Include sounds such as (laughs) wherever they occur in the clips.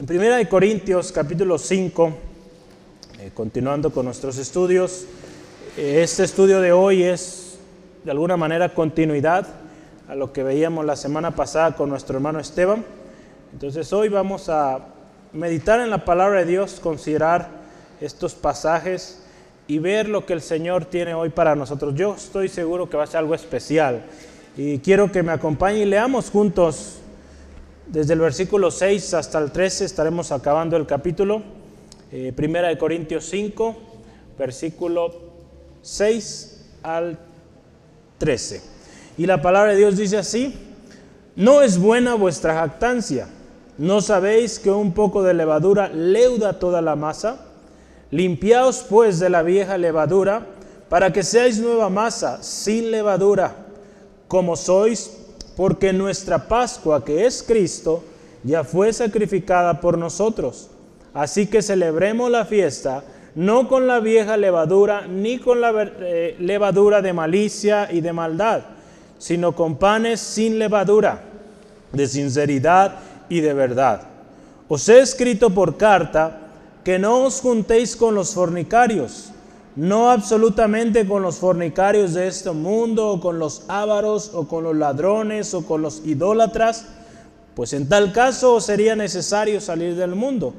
En 1 Corintios capítulo 5, eh, continuando con nuestros estudios, eh, este estudio de hoy es de alguna manera continuidad a lo que veíamos la semana pasada con nuestro hermano Esteban. Entonces hoy vamos a meditar en la palabra de Dios, considerar estos pasajes y ver lo que el Señor tiene hoy para nosotros. Yo estoy seguro que va a ser algo especial y quiero que me acompañe y leamos juntos desde el versículo 6 hasta el 13 estaremos acabando el capítulo. Eh, primera de Corintios 5, versículo 6 al 13. Y la palabra de Dios dice así, no es buena vuestra jactancia. ¿No sabéis que un poco de levadura leuda toda la masa? Limpiaos pues de la vieja levadura, para que seáis nueva masa, sin levadura, como sois porque nuestra Pascua, que es Cristo, ya fue sacrificada por nosotros. Así que celebremos la fiesta no con la vieja levadura, ni con la eh, levadura de malicia y de maldad, sino con panes sin levadura, de sinceridad y de verdad. Os he escrito por carta que no os juntéis con los fornicarios no absolutamente con los fornicarios de este mundo, o con los ávaros, o con los ladrones, o con los idólatras, pues en tal caso sería necesario salir del mundo.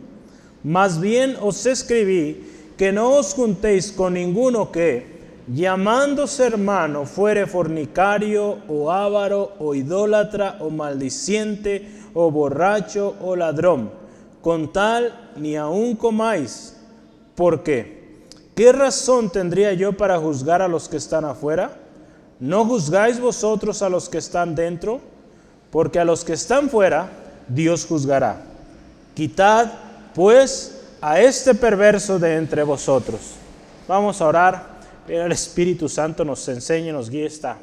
Más bien os escribí que no os juntéis con ninguno que, llamándose hermano, fuere fornicario, o ávaro, o idólatra, o maldiciente, o borracho, o ladrón. Con tal ni aun comáis. ¿Por qué? ¿Qué razón tendría yo para juzgar a los que están afuera? ¿No juzgáis vosotros a los que están dentro? Porque a los que están fuera, Dios juzgará. Quitad, pues, a este perverso de entre vosotros. Vamos a orar. El Espíritu Santo nos enseñe, nos guíe esta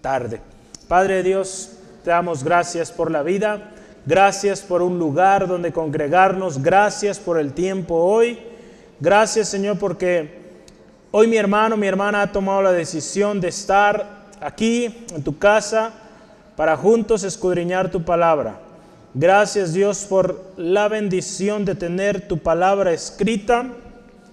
tarde. Padre Dios, te damos gracias por la vida. Gracias por un lugar donde congregarnos. Gracias por el tiempo hoy. Gracias Señor porque hoy mi hermano, mi hermana ha tomado la decisión de estar aquí en tu casa para juntos escudriñar tu palabra. Gracias Dios por la bendición de tener tu palabra escrita.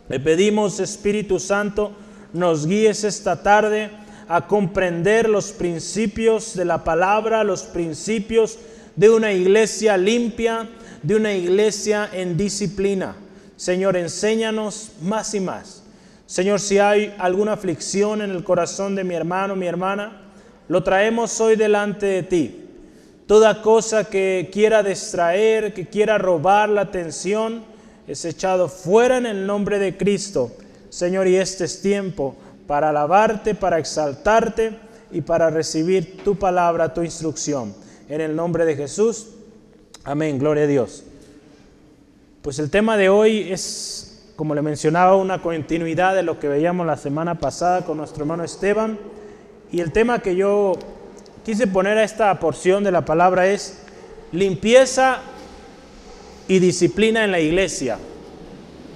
Le pedimos Espíritu Santo, nos guíes esta tarde a comprender los principios de la palabra, los principios de una iglesia limpia, de una iglesia en disciplina. Señor, enséñanos más y más. Señor, si hay alguna aflicción en el corazón de mi hermano, mi hermana, lo traemos hoy delante de ti. Toda cosa que quiera distraer, que quiera robar la atención, es echado fuera en el nombre de Cristo. Señor, y este es tiempo para alabarte, para exaltarte y para recibir tu palabra, tu instrucción. En el nombre de Jesús. Amén. Gloria a Dios. Pues el tema de hoy es, como le mencionaba, una continuidad de lo que veíamos la semana pasada con nuestro hermano Esteban. Y el tema que yo quise poner a esta porción de la palabra es limpieza y disciplina en la iglesia.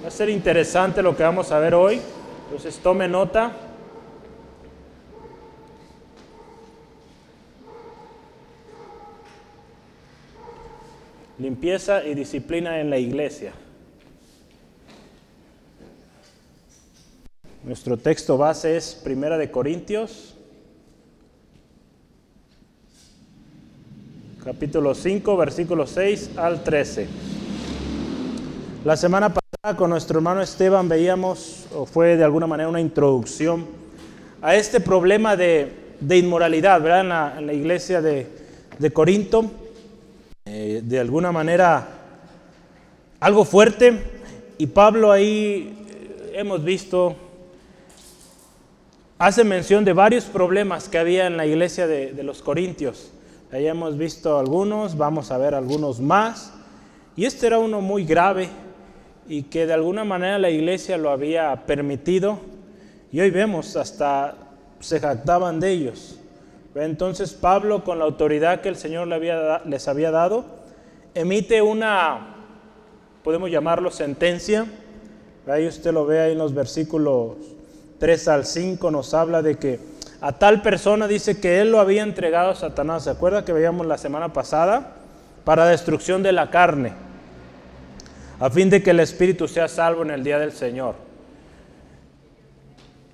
Va a ser interesante lo que vamos a ver hoy. Entonces tome nota. limpieza y disciplina en la iglesia. Nuestro texto base es Primera de Corintios, capítulo 5, versículo 6 al 13. La semana pasada con nuestro hermano Esteban veíamos, o fue de alguna manera una introducción a este problema de, inmoralidad, ¿verdad? En la, la iglesia de, de Corinto eh, de alguna manera algo fuerte y Pablo ahí eh, hemos visto, hace mención de varios problemas que había en la iglesia de, los Corintios. Ahí hemos visto algunos, vamos a ver algunos más. Y este era uno muy grave y que de alguna manera la iglesia lo había permitido. Y hoy vemos, hasta se jactaban de ellos. Entonces Pablo, con la autoridad que el Señor les había dado, emite una, podemos llamarlo sentencia. Ahí usted lo ve ahí en los versículos 3 al 5, nos habla de que a tal persona dice que él lo había entregado a Satanás. ¿Se acuerda que veíamos la semana pasada? Para destrucción de la carne. a fin de que el espíritu sea salvo en el día del Señor.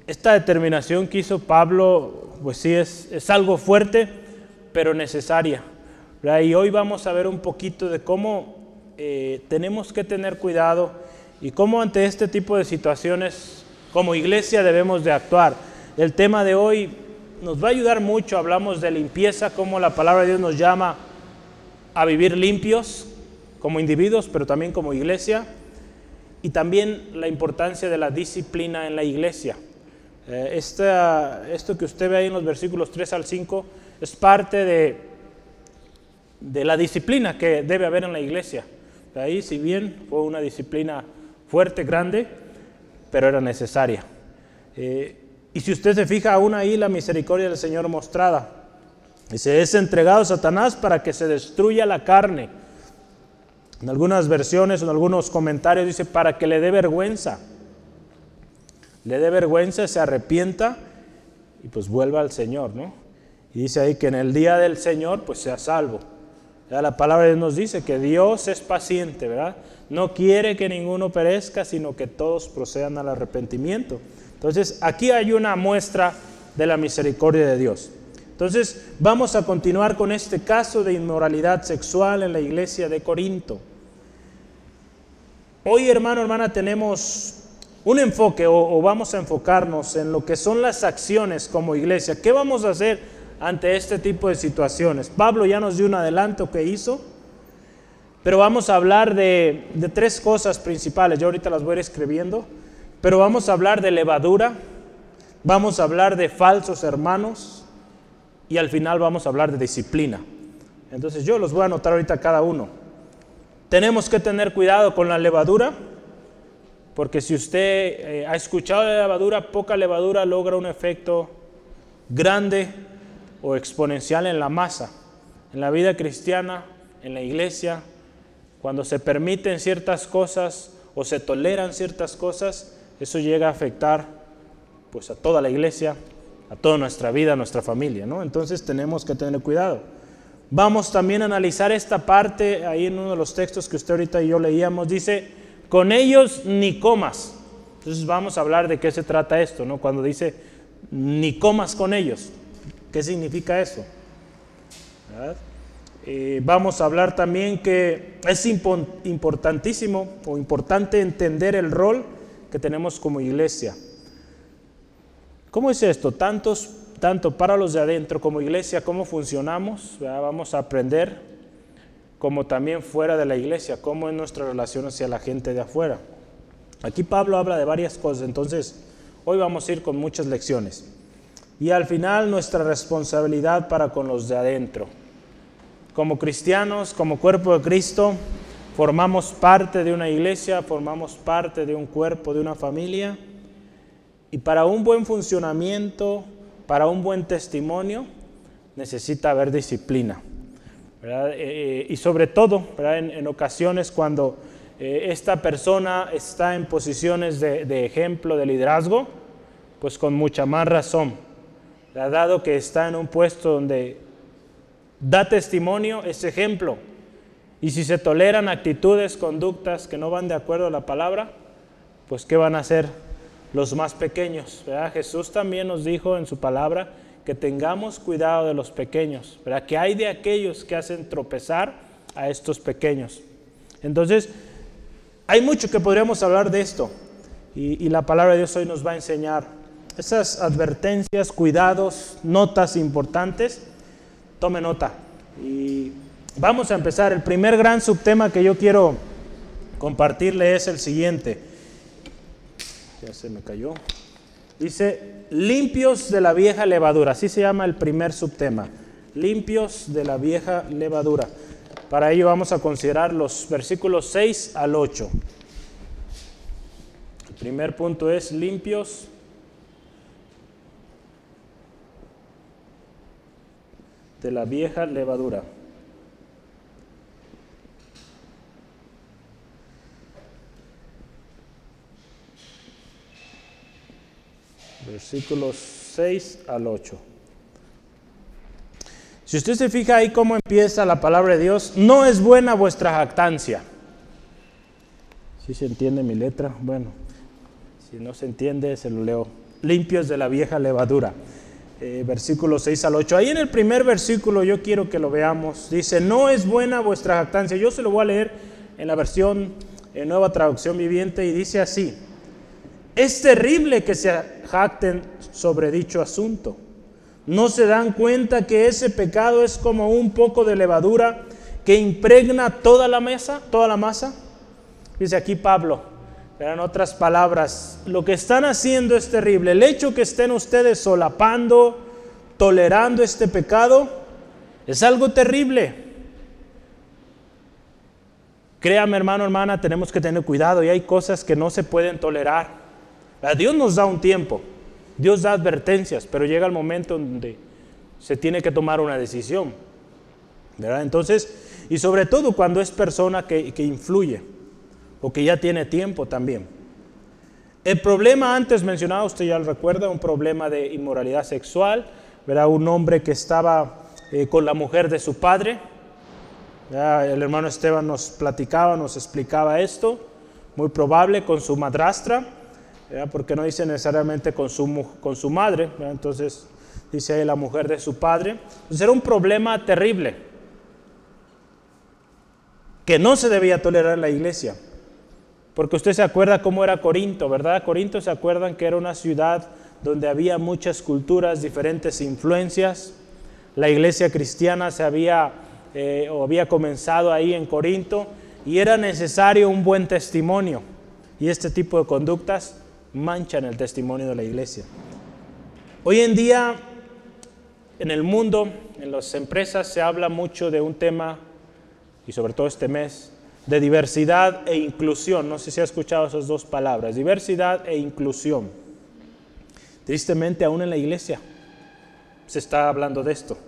Esta determinación que hizo Pablo, pues sí, es, es algo fuerte, pero necesaria. Y hoy vamos a ver un poquito de cómo eh, tenemos que tener cuidado y cómo ante este tipo de situaciones como iglesia debemos de actuar. El tema de hoy nos va a ayudar mucho, hablamos de limpieza, cómo la palabra de Dios nos llama a vivir limpios como individuos, pero también como iglesia, y también la importancia de la disciplina en la iglesia. Eh, esto que usted ve ahí en los versículos 3 al 5 es parte de, de la disciplina que debe haber en la iglesia. De ahí, si bien fue una disciplina fuerte, grande, pero era necesaria. Eh, y si usted se fija aún ahí la misericordia del Señor mostrada, dice, es entregado a Satanás para que se destruya la carne. En algunas versiones, en algunos comentarios dice, para que le dé vergüenza. Le dé vergüenza, se arrepienta y pues vuelva al Señor, ¿no? Y dice ahí que en el día del Señor pues sea salvo. Ya la palabra de Dios nos dice que Dios es paciente, ¿verdad? No quiere que ninguno perezca, sino que todos procedan al arrepentimiento. Entonces, aquí hay una muestra de la misericordia de Dios. Entonces, vamos a continuar con este caso de inmoralidad sexual en la iglesia de Corinto. Hoy, hermano, hermana, tenemos un enfoque o, o, vamos a enfocarnos en lo que son las acciones como iglesia. ¿Qué vamos a hacer ante este tipo de situaciones? Pablo ya nos dio un adelanto que hizo pero vamos a hablar de, tres cosas principales. Yo ahorita las voy a ir escribiendo. Pero vamos a hablar de levadura, vamos a hablar de falsos hermanos y al final vamos a hablar de disciplina. Entonces yo los voy a anotar ahorita cada uno. Tenemos que tener cuidado con la levadura, porque si usted eh, ha escuchado de levadura, poca levadura logra un efecto grande o exponencial en la masa. En la vida cristiana, en la iglesia, cuando se permiten ciertas cosas o se toleran ciertas cosas, eso llega a afectar pues a toda la iglesia, a toda nuestra vida, a nuestra familia, ¿no? Entonces tenemos que tener cuidado. Vamos también a analizar esta parte ahí en uno de los textos que usted ahorita y yo leíamos, dice, con ellos ni comas. Entonces vamos a hablar de qué se trata esto, ¿no? Cuando dice, ni comas con ellos. ¿Qué significa eso? ¿Verdad? Eh, vamos a hablar también que es importantísimo o importante entender el rol que tenemos como iglesia. ¿Cómo es esto? Tantos, tanto para los de adentro como iglesia, cómo funcionamos, vamos a aprender, como también fuera de la iglesia, cómo es nuestra relación hacia la gente de afuera. Aquí Pablo habla de varias cosas, entonces hoy vamos a ir con muchas lecciones. Y al final nuestra responsabilidad para con los de adentro como cristianos, como cuerpo de Cristo, formamos parte de una iglesia, formamos parte de un cuerpo, de una familia. Y para un buen funcionamiento, para un buen testimonio, necesita haber disciplina. Eh, eh, y sobre todo, En, ocasiones cuando eh, esta persona está en posiciones de, de, ejemplo, de liderazgo, pues con mucha más razón, dado que está en un puesto donde da testimonio, es ejemplo. Y si se toleran actitudes, conductas que no van de acuerdo a la palabra, pues ¿qué van a hacer los más pequeños? Jesús también nos dijo en su palabra que tengamos cuidado de los pequeños, ¿verdad? que hay de aquellos que hacen tropezar a estos pequeños. Entonces, hay mucho que podríamos hablar de esto y, y la palabra de Dios hoy nos va a enseñar esas advertencias, cuidados, notas importantes tome nota. Y vamos a empezar. El primer gran subtema que yo quiero compartirle es el siguiente. Ya se me cayó. Dice, limpios de la vieja levadura. Así se llama el primer subtema. Limpios de la vieja levadura. Para ello vamos a considerar los versículos 6 al 8. El primer punto es limpios de la vieja levadura. Versículos 6 al 8. Si usted se fija ahí cómo empieza la palabra de Dios, no es buena vuestra jactancia. Si se entiende mi letra, bueno, si no se entiende, se lo leo. Limpios de la vieja levadura. Eh, versículo 6 al 8. Ahí en el primer versículo yo quiero que lo veamos. Dice, no es buena vuestra jactancia. Yo se lo voy a leer en la versión en nueva traducción viviente y dice así. Es terrible que se jacten sobre dicho asunto. No se dan cuenta que ese pecado es como un poco de levadura que impregna toda la mesa, toda la masa. Dice aquí Pablo, en otras palabras, lo que están haciendo es terrible. El hecho que estén ustedes solapando, tolerando este pecado, es algo terrible. Créame hermano, hermana, tenemos que tener cuidado y hay cosas que no se pueden tolerar. Dios nos da un tiempo, Dios da advertencias, pero llega el momento donde se tiene que tomar una decisión. ¿verdad? Entonces, y sobre todo cuando es persona que, que influye o que ya tiene tiempo también. El problema antes mencionado, usted ya lo recuerda, un problema de inmoralidad sexual, ¿verdad? un hombre que estaba eh, con la mujer de su padre. El hermano Esteban nos platicaba, nos explicaba esto, muy probable con su madrastra, porque no dice necesariamente con su, con su madre, entonces dice ahí la mujer de su padre. Entonces era un problema terrible que no se debía tolerar en la iglesia. Porque usted se acuerda cómo era Corinto, ¿verdad? Corinto se acuerdan que era una ciudad donde había muchas culturas, diferentes influencias. La iglesia cristiana se había eh, o había comenzado ahí en Corinto y era necesario un buen testimonio. Y este tipo de conductas manchan el testimonio de la iglesia. Hoy en día, en el mundo, en las empresas, se habla mucho de un tema, y sobre todo este mes, de diversidad e inclusión. No sé si ha escuchado esas dos palabras, diversidad e inclusión. Tristemente, aún en la iglesia se está hablando de esto.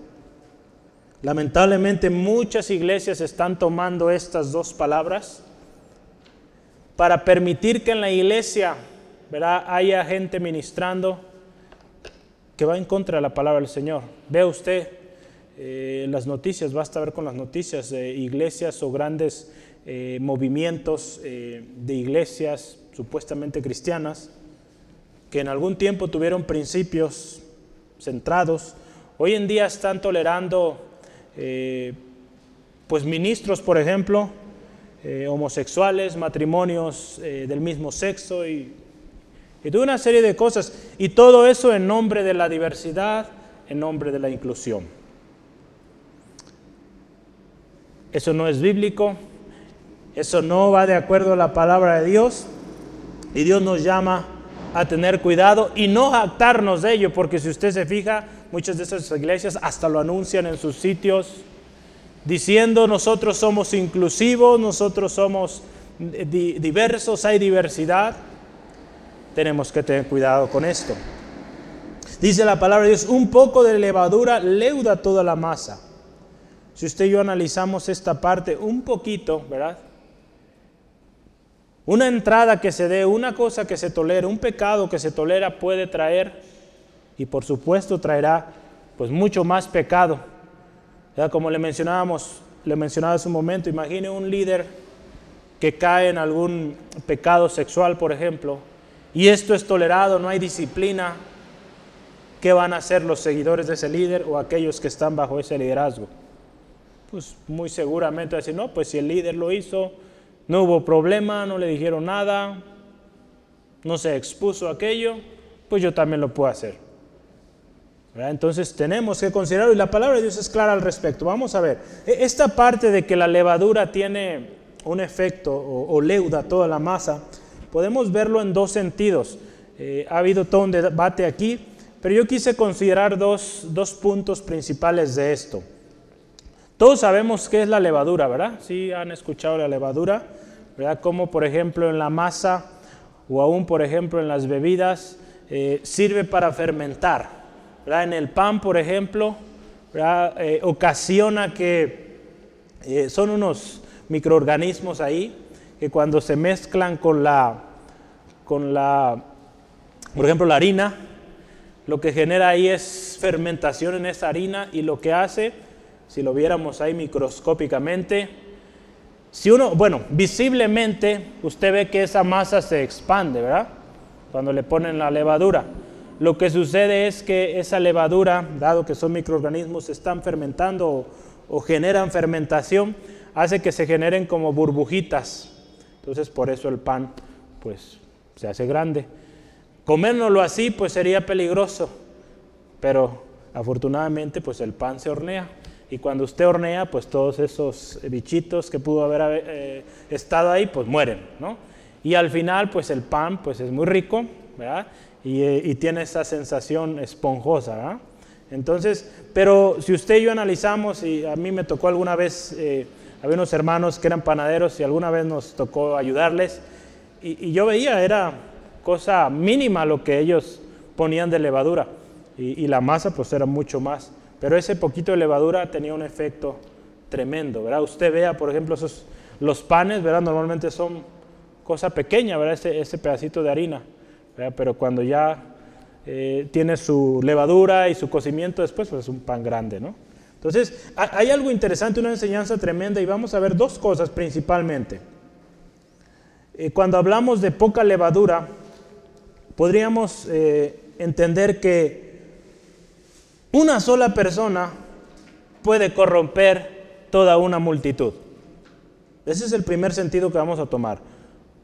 Lamentablemente muchas iglesias están tomando estas dos palabras para permitir que en la iglesia ¿verdad? haya gente ministrando que va en contra de la palabra del Señor. Vea usted eh, las noticias, basta ver con las noticias de iglesias o grandes eh, movimientos eh, de iglesias supuestamente cristianas que en algún tiempo tuvieron principios centrados, hoy en día están tolerando eh, pues ministros, por ejemplo, homosexuales, matrimonios del mismo sexo y, y toda una serie de cosas. Y todo eso en nombre de la diversidad, en nombre de la inclusión. Eso no es bíblico, eso no va de acuerdo a la palabra de Dios y Dios nos llama a tener cuidado y no jactarnos de ello, porque si usted se fija, muchas de esas iglesias hasta lo anuncian en sus sitios, diciendo nosotros somos inclusivos, nosotros somos diversos, hay diversidad. Tenemos que tener cuidado con esto. Dice la palabra de Dios, un poco de levadura leuda toda la masa. Si usted y yo analizamos esta parte un poquito, ¿verdad? Una entrada que se dé, una cosa que se tolera, un pecado que se tolera puede traer, y por supuesto traerá, pues mucho más pecado. Como le mencionábamos, le mencionaba hace un momento, imagine un líder que cae en algún pecado sexual, por ejemplo, y esto es tolerado, no hay disciplina, ¿qué van a hacer los seguidores de ese líder o aquellos que están bajo ese liderazgo? Pues muy seguramente decir, no, pues si el líder lo hizo, no hubo problema, no le dijeron nada, no se expuso aquello, pues yo también lo puedo hacer. Entonces tenemos que considerarlo y la palabra de Dios es clara al respecto. Vamos a ver, e, esta parte de que la levadura tiene un efecto o, leuda toda la masa, podemos verlo en dos sentidos. Eh, ha habido todo un debate aquí, pero yo quise considerar dos, dos puntos principales de esto. Todos sabemos qué es la levadura, ¿verdad? Sí, han escuchado la levadura, ¿verdad? Como por ejemplo en la masa o aún por ejemplo en las bebidas eh, sirve para fermentar, ¿verdad? En el pan, por ejemplo. Eh, ocasiona que eh, son unos microorganismos ahí que cuando se mezclan con la, con la, por ejemplo, la harina, lo que genera ahí es fermentación en esa harina y lo que hace si lo viéramos ahí microscópicamente, Si uno, bueno, visiblemente usted ve que esa masa se expande, ¿verdad? Cuando le ponen la levadura. Lo que sucede es que esa levadura, dado que son microorganismos, están fermentando o, generan fermentación, hace que se generen como burbujitas. Entonces por eso el pan pues se hace grande. Comérnoslo así pues sería peligroso, pero afortunadamente pues el pan se hornea. Y cuando usted hornea, pues todos esos bichitos que pudo haber eh, estado ahí, pues mueren, ¿no? Y al final, pues el pan, pues es muy rico, ¿verdad? Y, eh, tiene esa sensación esponjosa. Entonces, pero si usted y yo analizamos, y a mí me tocó alguna vez, eh, había unos hermanos que eran panaderos y alguna vez nos tocó ayudarles, y, y yo veía, era cosa mínima lo que ellos ponían de levadura, y, y la masa pues era mucho más. Pero ese poquito de levadura tenía un efecto tremendo, ¿verdad? Usted vea, por ejemplo, esos, los panes, ¿verdad? Normalmente son cosa pequeña, ¿verdad? Ese, ese pedacito de harina, ¿verdad? Pero cuando ya eh, tiene su levadura y su cocimiento después, pues es un pan grande, ¿no? Entonces, hay algo interesante, una enseñanza tremenda y vamos a ver dos cosas principalmente. Eh, cuando hablamos de poca levadura, podríamos eh, entender que una sola persona puede corromper toda una multitud. Ese es el primer sentido que vamos a tomar.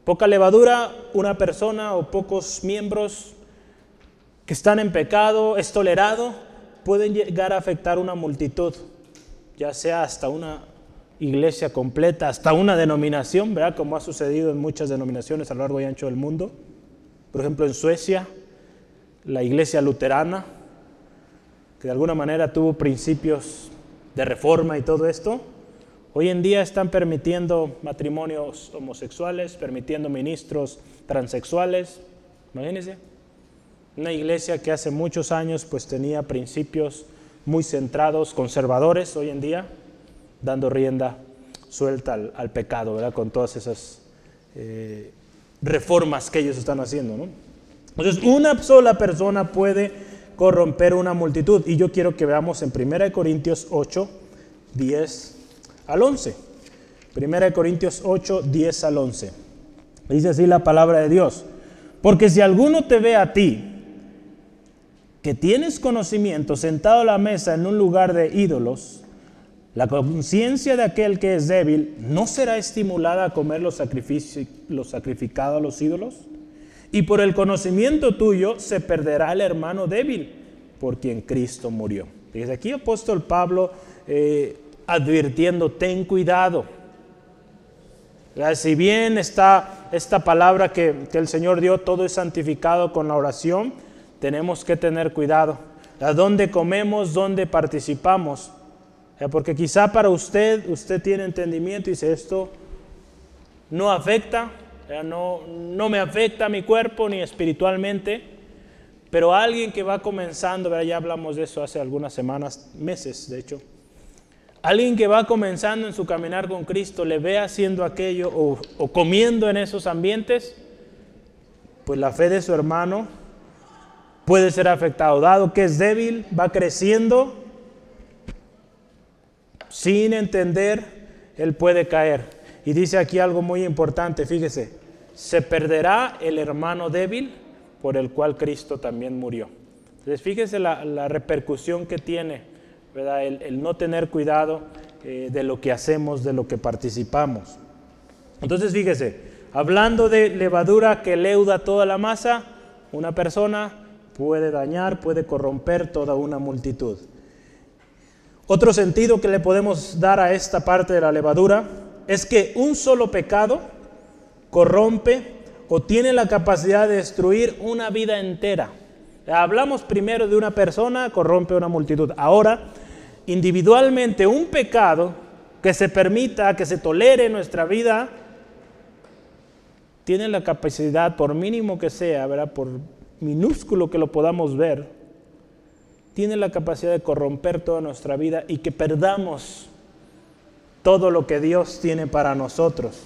Poca levadura, una persona o pocos miembros que están en pecado, es tolerado, pueden llegar a afectar una multitud, ya sea hasta una iglesia completa, hasta una denominación, ¿verdad? Como ha sucedido en muchas denominaciones a lo largo y ancho del mundo. Por ejemplo, en Suecia, la iglesia luterana, de alguna manera tuvo principios de reforma y todo esto, hoy en día están permitiendo matrimonios homosexuales, permitiendo ministros transexuales. Imagínense, una iglesia que hace muchos años pues tenía principios muy centrados, conservadores hoy en día, dando rienda suelta al, pecado, ¿verdad? Con todas esas eh, reformas que ellos están haciendo, ¿no? Entonces, una sola persona puede corromper una multitud. Y yo quiero que veamos en 1 Corintios 8, 10 al 11. 1 Corintios 8, 10 al 11. Dice así la palabra de Dios. Porque si alguno te ve a ti, que tienes conocimiento sentado a la mesa en un lugar de ídolos, la conciencia de aquel que es débil no será estimulada a comer los, los sacrificados a los ídolos y por el conocimiento tuyo se perderá el hermano débil por quien Cristo murió. Desde aquí apóstol Pablo eh, advirtiendo, ten cuidado. Si bien está esta palabra que, el Señor dio, todo es santificado con la oración, tenemos que tener cuidado. A dónde comemos, dónde participamos. Porque quizá para usted, usted tiene entendimiento y dice, esto no afecta no, no me afecta a mi cuerpo ni espiritualmente, pero alguien que va comenzando, ya hablamos de eso hace algunas semanas, meses de hecho, alguien que va comenzando en su caminar con Cristo, le ve haciendo aquello o, o comiendo en esos ambientes, pues la fe de su hermano puede ser afectado, dado que es débil, va creciendo, sin entender, él puede caer. Y dice aquí algo muy importante, fíjese, se perderá el hermano débil por el cual Cristo también murió. Entonces fíjese la, repercusión que tiene, ¿verdad? El, no tener cuidado eh, de lo que hacemos, de lo que participamos. Entonces fíjese, hablando de levadura que leuda toda la masa, una persona puede dañar, puede corromper toda una multitud. Otro sentido que le podemos dar a esta parte de la levadura es que un solo pecado corrompe o tiene la capacidad de destruir una vida entera. Hablamos primero de una persona, corrompe una multitud. Ahora, individualmente, un pecado que se permita, que se tolere en nuestra vida, tiene la capacidad, por mínimo que sea, por minúsculo que lo podamos ver, tiene la capacidad de corromper toda nuestra vida y que perdamos todo lo que Dios tiene para nosotros.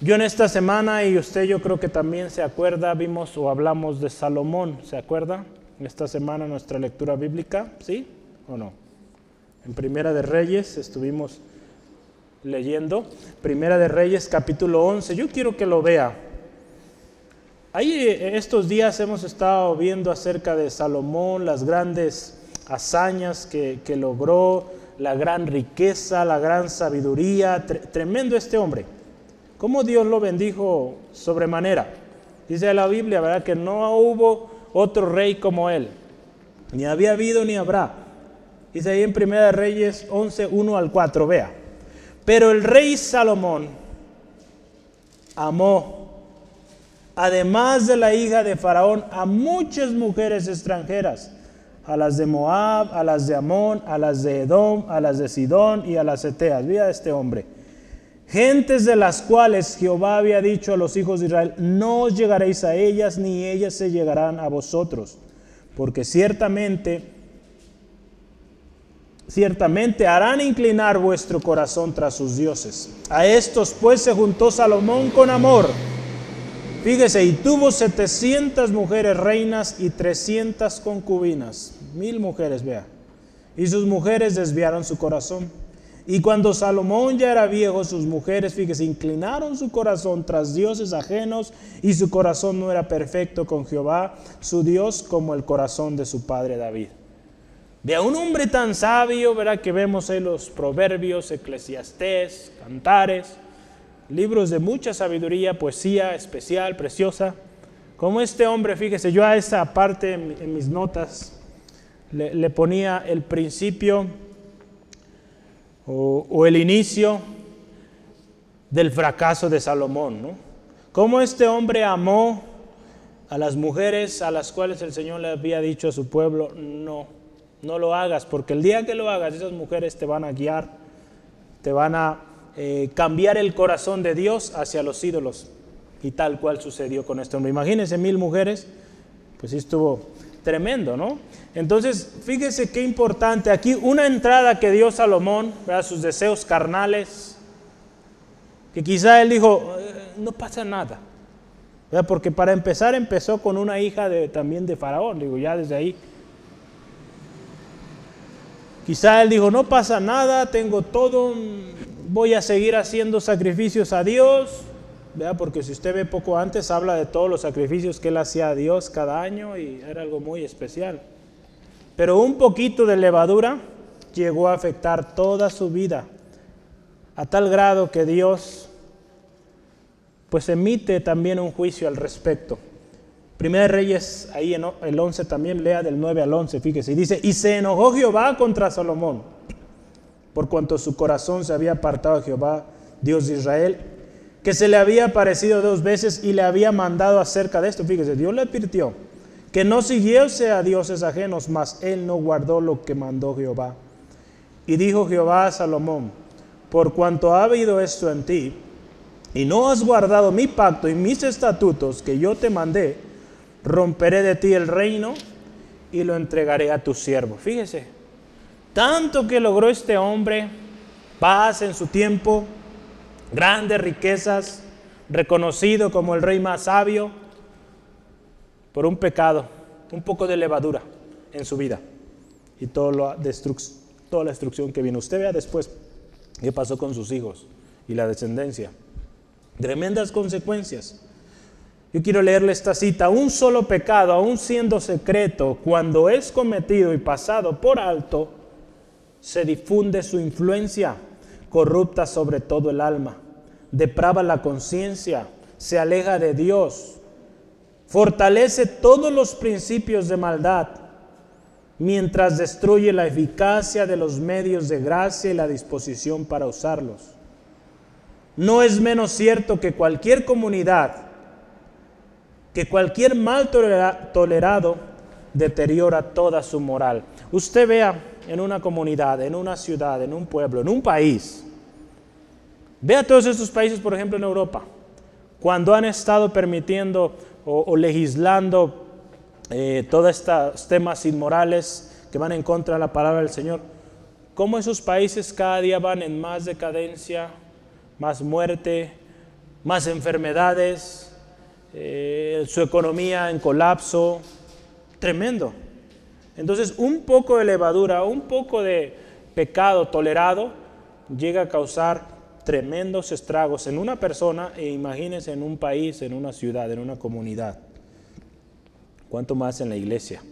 Yo en esta semana, y usted yo creo que también se acuerda, vimos o hablamos de Salomón, ¿se acuerda? Esta semana nuestra lectura bíblica, ¿sí o no? En Primera de Reyes estuvimos leyendo. Primera de Reyes, capítulo 11. Yo quiero que lo vea. Ahí eh, estos días hemos estado viendo acerca de Salomón, las grandes hazañas que, logró, la gran riqueza, la gran sabiduría. tremendo este hombre. ¿Cómo Dios lo bendijo sobremanera? Dice la Biblia, ¿verdad? Que no hubo otro rey como él. Ni había habido ni habrá. Dice ahí en Primera Reyes 11, 1 al 4, vea. Pero el rey Salomón amó, además de la hija de Faraón, a muchas mujeres extranjeras, a las de Moab, a las de Amón, a las de Edom, a las de Sidón y a las Eteas. Mira este hombre. Gentes de las cuales Jehová había dicho a los hijos de Israel, no llegaréis a ellas, ni ellas se llegarán a vosotros, porque ciertamente ciertamente harán inclinar vuestro corazón tras sus dioses. A estos pues se juntó Salomón con amor. Fíjese, y tuvo 700 mujeres reinas y 300 concubinas. Mil mujeres, vea. Y sus mujeres desviaron su corazón. Y cuando Salomón ya era viejo, sus mujeres, fíjese, inclinaron su corazón tras dioses ajenos y su corazón no era perfecto con Jehová, su Dios, como el corazón de su padre David de un hombre tan sabio, ¿verdad? Que vemos en los proverbios, eclesiastés, cantares, libros de mucha sabiduría, poesía especial, preciosa. Como este hombre, fíjese, yo a esa parte en, mis notas le, ponía el principio o, el inicio del fracaso de Salomón, ¿no? Cómo este hombre amó a las mujeres a las cuales el Señor le había dicho a su pueblo, no no lo hagas, porque el día que lo hagas, esas mujeres te van a guiar, te van a eh, cambiar el corazón de Dios hacia los ídolos. Y tal cual sucedió con este hombre. Imagínense mil mujeres, pues estuvo tremendo, ¿no? Entonces, fíjese qué importante. Aquí una entrada que dio Salomón, a sus deseos carnales, que quizá él dijo, eh, no pasa nada. Porque para empezar empezó con una hija de, también de Faraón, digo, ya desde ahí Quizá él dijo, no pasa nada, tengo todo, voy a seguir haciendo sacrificios a Dios. ¿Vea? Porque si usted ve poco antes, habla de todos los sacrificios que él hacía a Dios cada año y era algo muy especial. Pero un poquito de levadura llegó a afectar toda su vida, a tal grado que Dios pues emite también un juicio al respecto. Primera Reyes, ahí en el 11 también, lea del 9 al 11, fíjese, y dice, y se enojó Jehová contra Salomón, por cuanto su corazón se había apartado a Jehová, Dios de Israel, que se le había aparecido dos veces y le había mandado acerca de esto. Fíjese, Dios le advirtió que no siguiese a dioses ajenos, mas él no guardó lo que mandó Jehová. Y dijo Jehová a Salomón, por cuanto ha habido esto en ti, y no has guardado mi pacto y mis estatutos que yo te mandé, romperé de ti el reino y lo entregaré a tu siervo. Fíjese, tanto que logró este hombre, paz en su tiempo, grandes riquezas, reconocido como el rey más sabio, por un pecado, un poco de levadura en su vida y toda la, toda la destrucción que vino. Usted vea después qué pasó con sus hijos y la descendencia. Tremendas consecuencias. Yo quiero leerle esta cita. Un solo pecado, aun siendo secreto, cuando es cometido y pasado por alto, se difunde su influencia corrupta sobre todo el alma, deprava la conciencia, se aleja de Dios, fortalece todos los principios de maldad, mientras destruye la eficacia de los medios de gracia y la disposición para usarlos. No es menos cierto que cualquier comunidad que cualquier mal tolerado deteriora toda su moral. Usted vea en una comunidad, en una ciudad, en un pueblo, en un país. Vea todos estos países, por ejemplo, en Europa, cuando han estado permitiendo o, legislando eh, todos estos temas inmorales que van en contra de la palabra del Señor, cómo esos países cada día van en más decadencia, más muerte, más enfermedades, eh, su economía en colapso, tremendo. Entonces, un poco de levadura, un poco de pecado tolerado llega a causar tremendos estragos en una persona e imagínense en un país, en una ciudad, en una comunidad. ¿Cuánto más en la iglesia?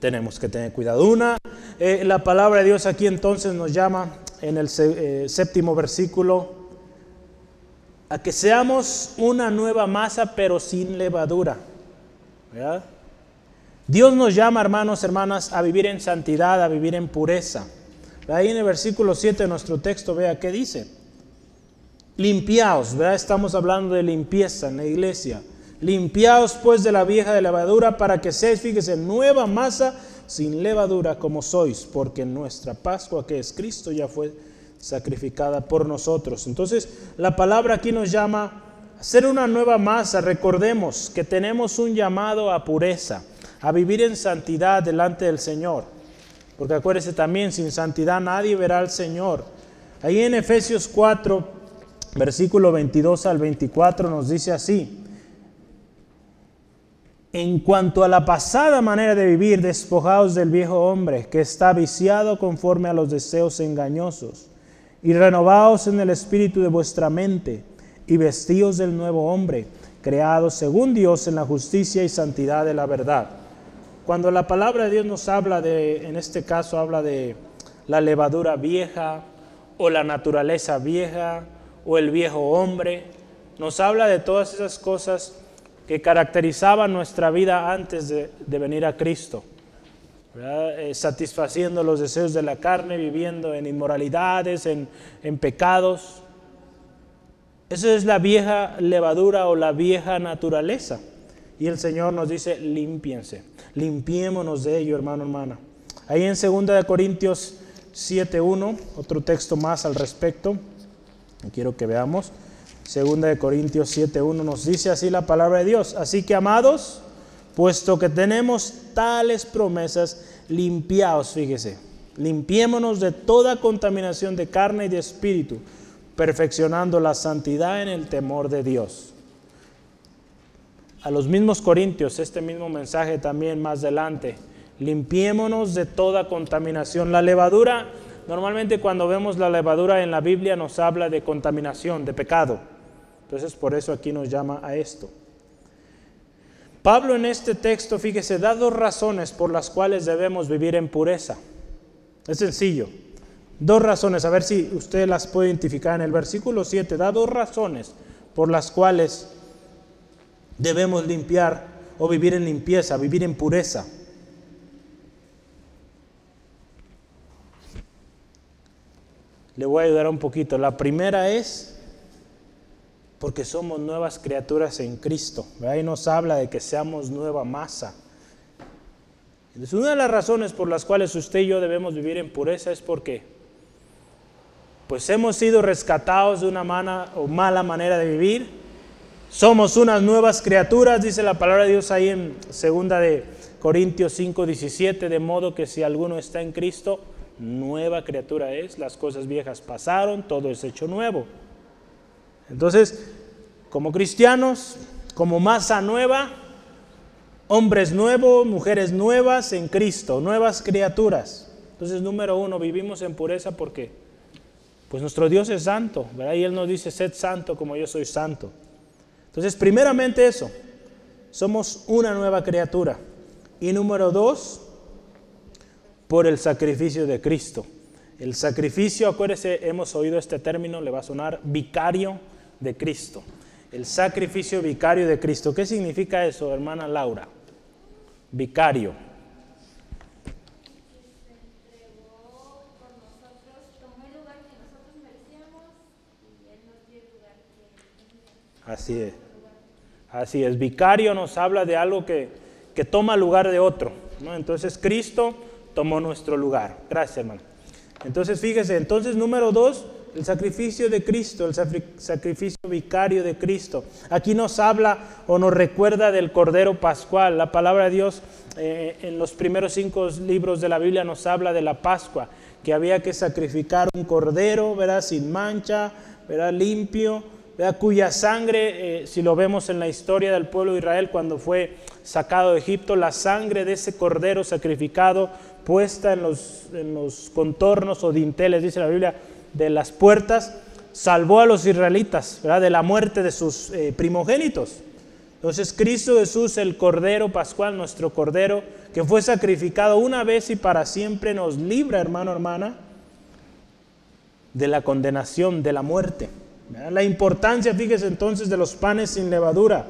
Tenemos que tener cuidado. Una, eh, la palabra de Dios aquí entonces nos llama en el eh, séptimo versículo a que seamos una nueva masa pero sin levadura. Dios nos llama, hermanos, hermanas, a vivir en santidad, a vivir en pureza. Ahí en el versículo 7 de nuestro texto, vea qué dice. Limpiaos, ¿verdad? Estamos hablando de limpieza en la iglesia. Limpiaos pues de la vieja de levadura para que seáis, fíjese, nueva masa sin levadura como sois, porque nuestra Pascua, que es Cristo, ya fue sacrificada por nosotros. Entonces, la palabra aquí nos llama a ser una nueva masa. Recordemos que tenemos un llamado a pureza, a vivir en santidad delante del Señor. Porque acuérdese también, sin santidad nadie verá al Señor. Ahí en Efesios 4, versículo 22 al 24 nos dice así. En cuanto a la pasada manera de vivir, despojados del viejo hombre que está viciado conforme a los deseos engañosos y renovaos en el espíritu de vuestra mente y vestíos del nuevo hombre, creado según Dios en la justicia y santidad de la verdad. Cuando la palabra de Dios nos habla de, en este caso habla de la levadura vieja o la naturaleza vieja o el viejo hombre, nos habla de todas esas cosas que caracterizaban nuestra vida antes de, venir a Cristo. Eh, satisfaciendo los deseos de la carne, viviendo en inmoralidades, en, en pecados. Esa es la vieja levadura o la vieja naturaleza. Y el Señor nos dice, límpiense, limpiémonos de ello, hermano, hermana. Ahí en 2 de Corintios 7.1, otro texto más al respecto, quiero que veamos. 2 de Corintios 7.1 nos dice así la palabra de Dios. Así que, amados, puesto que tenemos tales promesas, limpiaos, fíjese, limpiémonos de toda contaminación de carne y de espíritu, perfeccionando la santidad en el temor de Dios. A los mismos corintios, este mismo mensaje también más adelante, limpiémonos de toda contaminación. La levadura, normalmente cuando vemos la levadura en la Biblia nos habla de contaminación, de pecado. Entonces por eso aquí nos llama a esto. Pablo en este texto, fíjese, da dos razones por las cuales debemos vivir en pureza. Es sencillo. Dos razones, a ver si usted las puede identificar en el versículo 7. Da dos razones por las cuales debemos limpiar o vivir en limpieza, vivir en pureza. Le voy a ayudar un poquito. La primera es porque somos nuevas criaturas en Cristo. Ahí nos habla de que seamos nueva masa. Entonces, una de las razones por las cuales usted y yo debemos vivir en pureza es porque pues hemos sido rescatados de una mala o mala manera de vivir. Somos unas nuevas criaturas, dice la palabra de Dios ahí en segunda de Corintios 5, 17, de modo que si alguno está en Cristo, nueva criatura es, las cosas viejas pasaron, todo es hecho nuevo. Entonces, como cristianos, como masa nueva, hombres nuevos, mujeres nuevas en Cristo, nuevas criaturas. Entonces, número uno, vivimos en pureza porque, pues nuestro Dios es santo, ¿verdad? Y Él nos dice, sed santo como yo soy santo. Entonces, primeramente eso, somos una nueva criatura. Y número dos, por el sacrificio de Cristo. El sacrificio, acuérdese, hemos oído este término, le va a sonar vicario de Cristo. El sacrificio vicario de Cristo. ¿Qué significa eso, hermana Laura? Vicario. Así es. Así es. Vicario nos habla de algo que, que toma lugar de otro. ¿no? Entonces Cristo tomó nuestro lugar. Gracias, hermano. Entonces fíjese, entonces número dos, el sacrificio de Cristo, el sacrificio vicario de Cristo. Aquí nos habla o nos recuerda del Cordero Pascual. La palabra de Dios eh, en los primeros cinco libros de la Biblia nos habla de la Pascua, que había que sacrificar un cordero, ¿verdad? Sin mancha, ¿verdad? Limpio, Cuya sangre, eh, si lo vemos en la historia del pueblo de Israel cuando fue sacado de Egipto, la sangre de ese cordero sacrificado puesta en los, en los contornos o dinteles, dice la Biblia, de las puertas, salvó a los israelitas ¿verdad? de la muerte de sus eh, primogénitos. Entonces Cristo Jesús, el Cordero Pascual, nuestro Cordero, que fue sacrificado una vez y para siempre, nos libra, hermano, hermana, de la condenación, de la muerte. La importancia, fíjese entonces, de los panes sin levadura.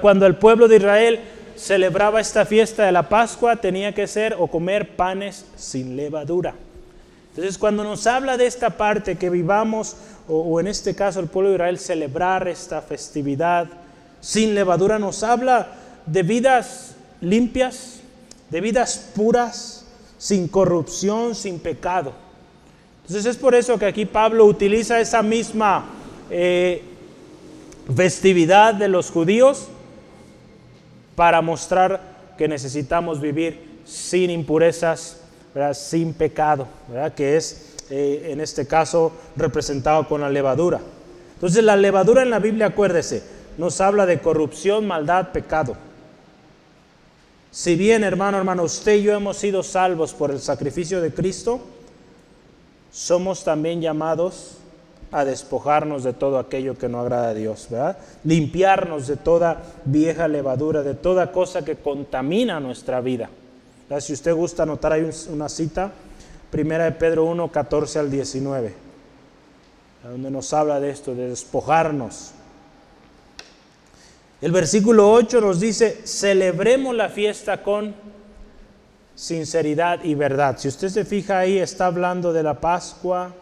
Cuando el pueblo de Israel celebraba esta fiesta de la Pascua, tenía que ser o comer panes sin levadura. Entonces, cuando nos habla de esta parte, que vivamos, o, o en este caso el pueblo de Israel, celebrar esta festividad, sin levadura nos habla de vidas limpias, de vidas puras, sin corrupción, sin pecado. Entonces es por eso que aquí Pablo utiliza esa misma eh, festividad de los judíos para mostrar que necesitamos vivir sin impurezas, sin pecado, que es eh, en este caso representado con la levadura. Entonces la levadura en la Biblia, acuérdese, nos habla de corrupción, maldad, pecado. Si bien, hermano, hermano, usted y yo hemos sido salvos por el sacrificio de Cristo, somos también llamados a despojarnos de todo aquello que no agrada a Dios, ¿verdad? Limpiarnos de toda vieja levadura, de toda cosa que contamina nuestra vida. Si usted gusta anotar ahí una cita, primera de Pedro 1, 14 al 19, donde nos habla de esto, de despojarnos el versículo 8 nos dice, celebremos la fiesta con sinceridad y verdad. Si usted se fija ahí, está hablando de la Pascua,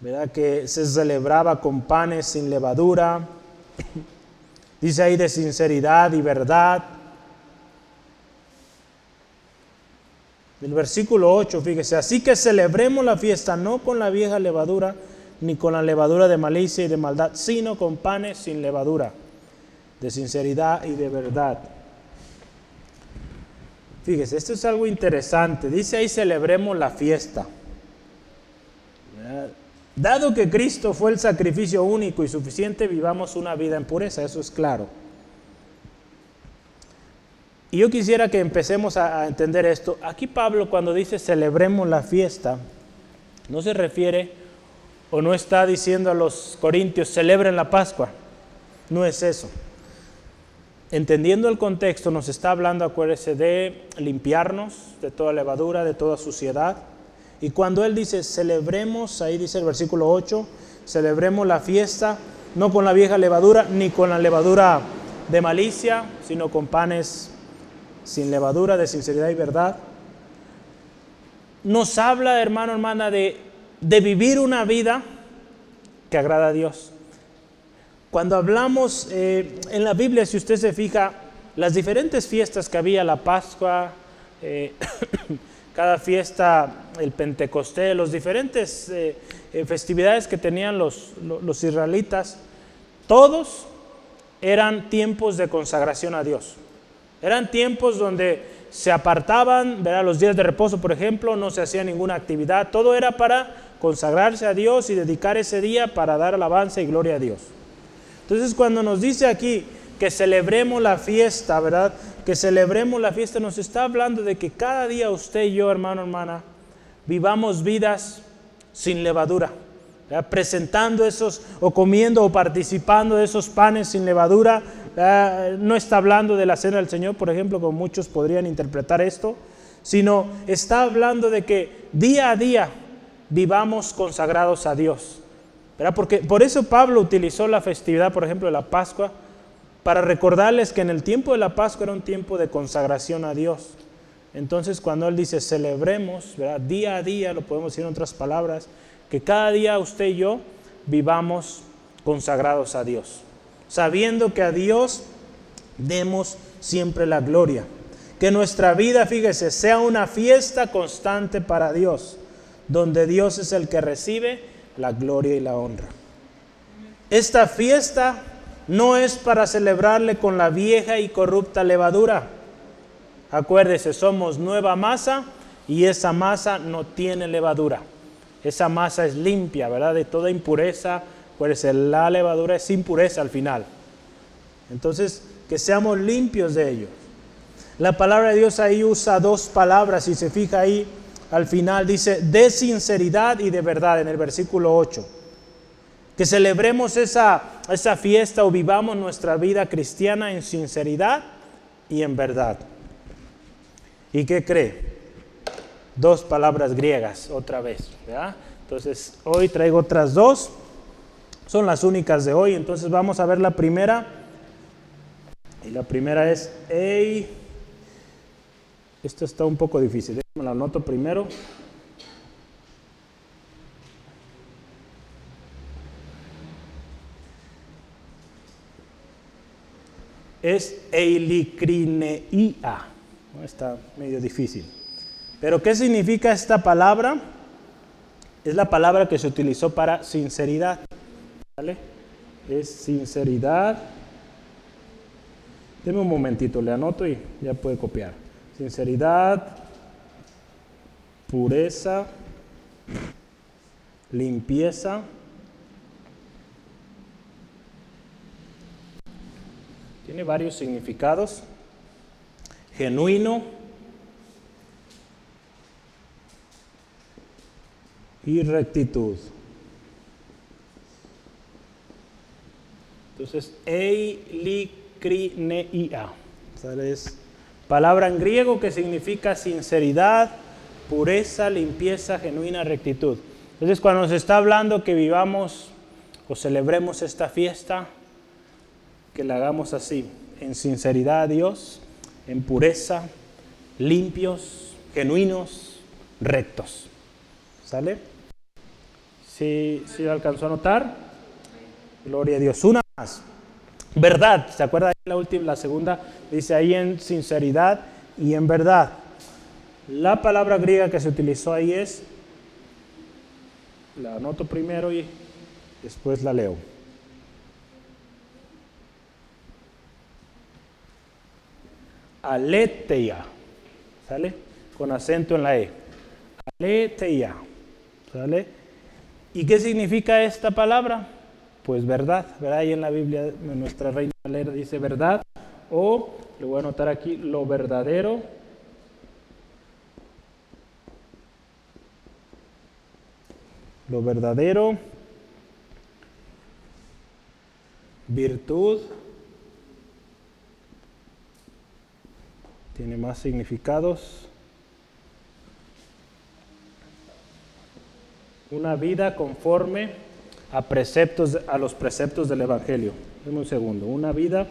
¿verdad? Que se celebraba con panes sin levadura. (coughs) Dice ahí de sinceridad y verdad. El versículo 8, fíjese, así que celebremos la fiesta no con la vieja levadura, ni con la levadura de malicia y de maldad, sino con panes sin levadura de sinceridad y de verdad. Fíjese, esto es algo interesante. Dice ahí celebremos la fiesta. Dado que Cristo fue el sacrificio único y suficiente, vivamos una vida en pureza, eso es claro. Y yo quisiera que empecemos a, entender esto. Aquí Pablo cuando dice celebremos la fiesta, no se refiere o no está diciendo a los corintios celebren la Pascua. No es eso entendiendo el contexto, nos está hablando, acuérdese, de limpiarnos de toda levadura, de toda suciedad. Y cuando Él dice, celebremos, ahí dice el versículo 8, celebremos la fiesta, no con la vieja levadura, ni con la levadura de malicia, sino con panes sin levadura, de sinceridad y verdad. Nos habla, hermano, hermana, de, de vivir una vida que agrada a Dios. Cuando hablamos eh, en la Biblia, si usted se fija, las diferentes fiestas que había, la Pascua, eh, (coughs) cada fiesta, el Pentecostés, los diferentes eh, festividades que tenían los, los, israelitas, todos eran tiempos de consagración a Dios. Eran tiempos donde se apartaban, ¿verdad? los días de reposo, por ejemplo, no se hacía ninguna actividad, todo era para consagrarse a Dios y dedicar ese día para dar alabanza y gloria a Dios. Entonces cuando nos dice aquí que celebremos la fiesta, ¿verdad? Que celebremos la fiesta, nos está hablando de que cada día usted y yo, hermano, hermana, vivamos vidas sin levadura. presentando esos o comiendo o participando de esos panes sin levadura. No está hablando de la cena del Señor, por ejemplo, como muchos podrían interpretar esto, sino está hablando de que día a día vivamos consagrados a Dios. Porque por eso Pablo utilizó la festividad, por ejemplo, de la Pascua, para recordarles que en el tiempo de la Pascua era un tiempo de consagración a Dios. Entonces, cuando él dice celebremos, día a día, lo podemos decir en otras palabras, que cada día usted y yo vivamos consagrados a Dios, sabiendo que a Dios demos siempre la gloria. Que nuestra vida, fíjese, sea una fiesta constante para Dios, donde Dios es el que recibe la gloria y la honra. Esta fiesta no es para celebrarle con la vieja y corrupta levadura. Acuérdese, somos nueva masa y esa masa no tiene levadura. Esa masa es limpia, ¿verdad? De toda impureza. Acuérdese, la levadura es impureza al final. Entonces, que seamos limpios de ello. La palabra de Dios ahí usa dos palabras, si se fija ahí, al final dice de sinceridad y de verdad en el versículo 8. que celebremos esa, esa fiesta o vivamos nuestra vida cristiana en sinceridad y en verdad. ¿Y qué cree? Dos palabras griegas otra vez. Entonces, hoy traigo otras dos. Son las únicas de hoy. Entonces, vamos a ver la primera. Y la primera es Ei. Esto está un poco difícil. La anoto primero. es eilicrineia. Está medio difícil. Pero ¿qué significa esta palabra? Es la palabra que se utilizó para sinceridad. ¿Vale? Es sinceridad. Deme un momentito, le anoto y ya puede copiar. Sinceridad, pureza, limpieza Tiene varios significados. Genuino y rectitud. Entonces, eilikrineia. Es palabra en griego que significa sinceridad, pureza, limpieza, genuina rectitud. Entonces, cuando se está hablando que vivamos o celebremos esta fiesta, que la hagamos así, en sinceridad a Dios, en pureza, limpios, genuinos, rectos. ¿Sale? ¿Sí, ¿Sí alcanzó a notar? Gloria a Dios. Una más. Verdad. ¿Se acuerda la última, la segunda? Dice ahí en sinceridad y en verdad. La palabra griega que se utilizó ahí es, la anoto primero y después la leo. aletheia, ¿sale? Con acento en la E. Aletheia, ¿sale? ¿Y qué significa esta palabra? Pues verdad, ¿verdad? Ahí en la Biblia nuestra reina Valera dice verdad, o le voy a anotar aquí lo verdadero. Lo verdadero, virtud, tiene más significados. Una vida conforme a preceptos a los preceptos del evangelio. Deme un segundo. Una vida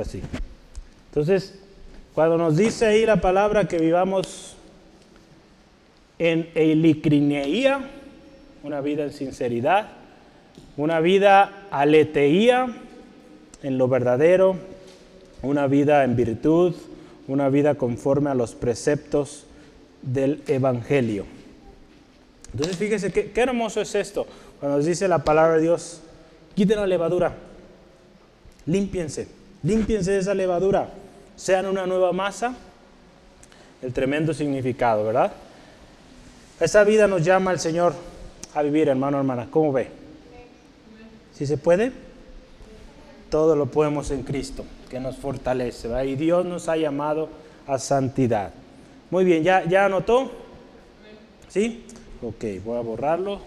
Ahora. Entonces, cuando nos dice ahí la palabra que vivamos en eilicrineía, una vida en sinceridad, una vida aleteía, en lo verdadero, una vida en virtud, una vida conforme a los preceptos del Evangelio. Entonces fíjese qué, qué hermoso es esto, cuando nos dice la palabra de Dios, quiten la levadura, límpiense Límpiense de esa levadura, sean una nueva masa. El tremendo significado, ¿verdad? Esa vida nos llama el Señor a vivir, hermano, hermana. ¿Cómo ve? Si se puede, todo lo podemos en Cristo, que nos fortalece. ¿verdad? Y Dios nos ha llamado a santidad. Muy bien, ¿ya, ya anotó? ¿Sí? Ok, voy a borrarlo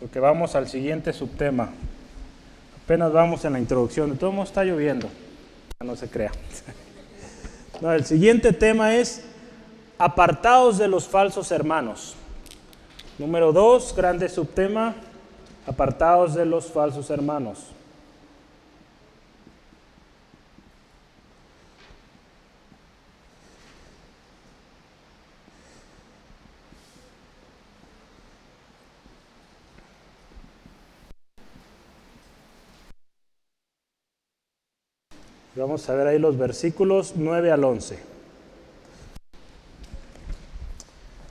porque vamos al siguiente subtema. Apenas vamos en la introducción. De todo modo está lloviendo. No se crea. (laughs) El siguiente tema es apartados de los falsos hermanos. Número dos, grande subtema, apartados de los falsos hermanos. Vamos a ver ahí los versículos 9 al 11.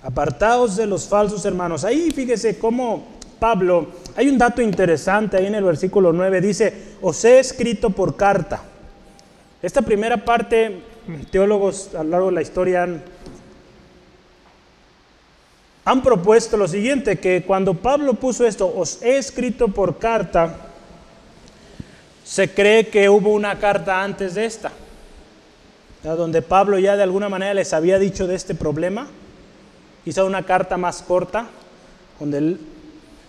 Apartados de los falsos hermanos. Ahí fíjese cómo Pablo, hay un dato interesante ahí en el versículo 9, dice, os he escrito por carta. Esta primera parte, teólogos a lo largo de la historia han propuesto lo siguiente, que cuando Pablo puso esto, os he escrito por carta, se cree que hubo una carta antes de esta, donde Pablo ya de alguna manera les había dicho de este problema, quizá una carta más corta, donde él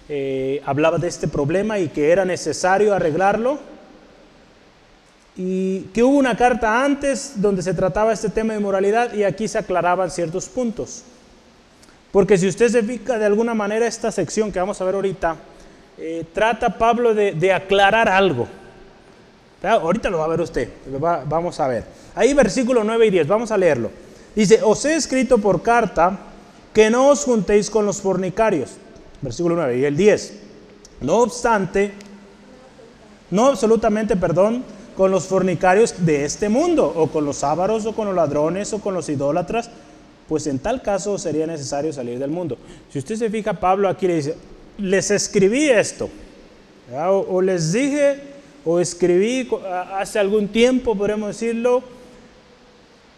eh, hablaba de este problema y que era necesario arreglarlo, y que hubo una carta antes donde se trataba este tema de moralidad y aquí se aclaraban ciertos puntos. Porque si usted se fija de alguna manera esta sección que vamos a ver ahorita, eh, trata Pablo de, aclarar algo. Ahorita lo va a ver usted, vamos a ver. Ahí versículo 9 y 10, vamos a leerlo. Dice, os he escrito por carta que no os juntéis con los fornicarios. Versículo 9 y el 10. No obstante, no absolutamente, perdón, con los fornicarios de este mundo, o con los ávaros, o con los ladrones, o con los idólatras, pues en tal caso sería necesario salir del mundo. Si usted se fija, Pablo aquí le dice, les escribí esto, o, les dije, o escribí hace algún tiempo, podemos decirlo,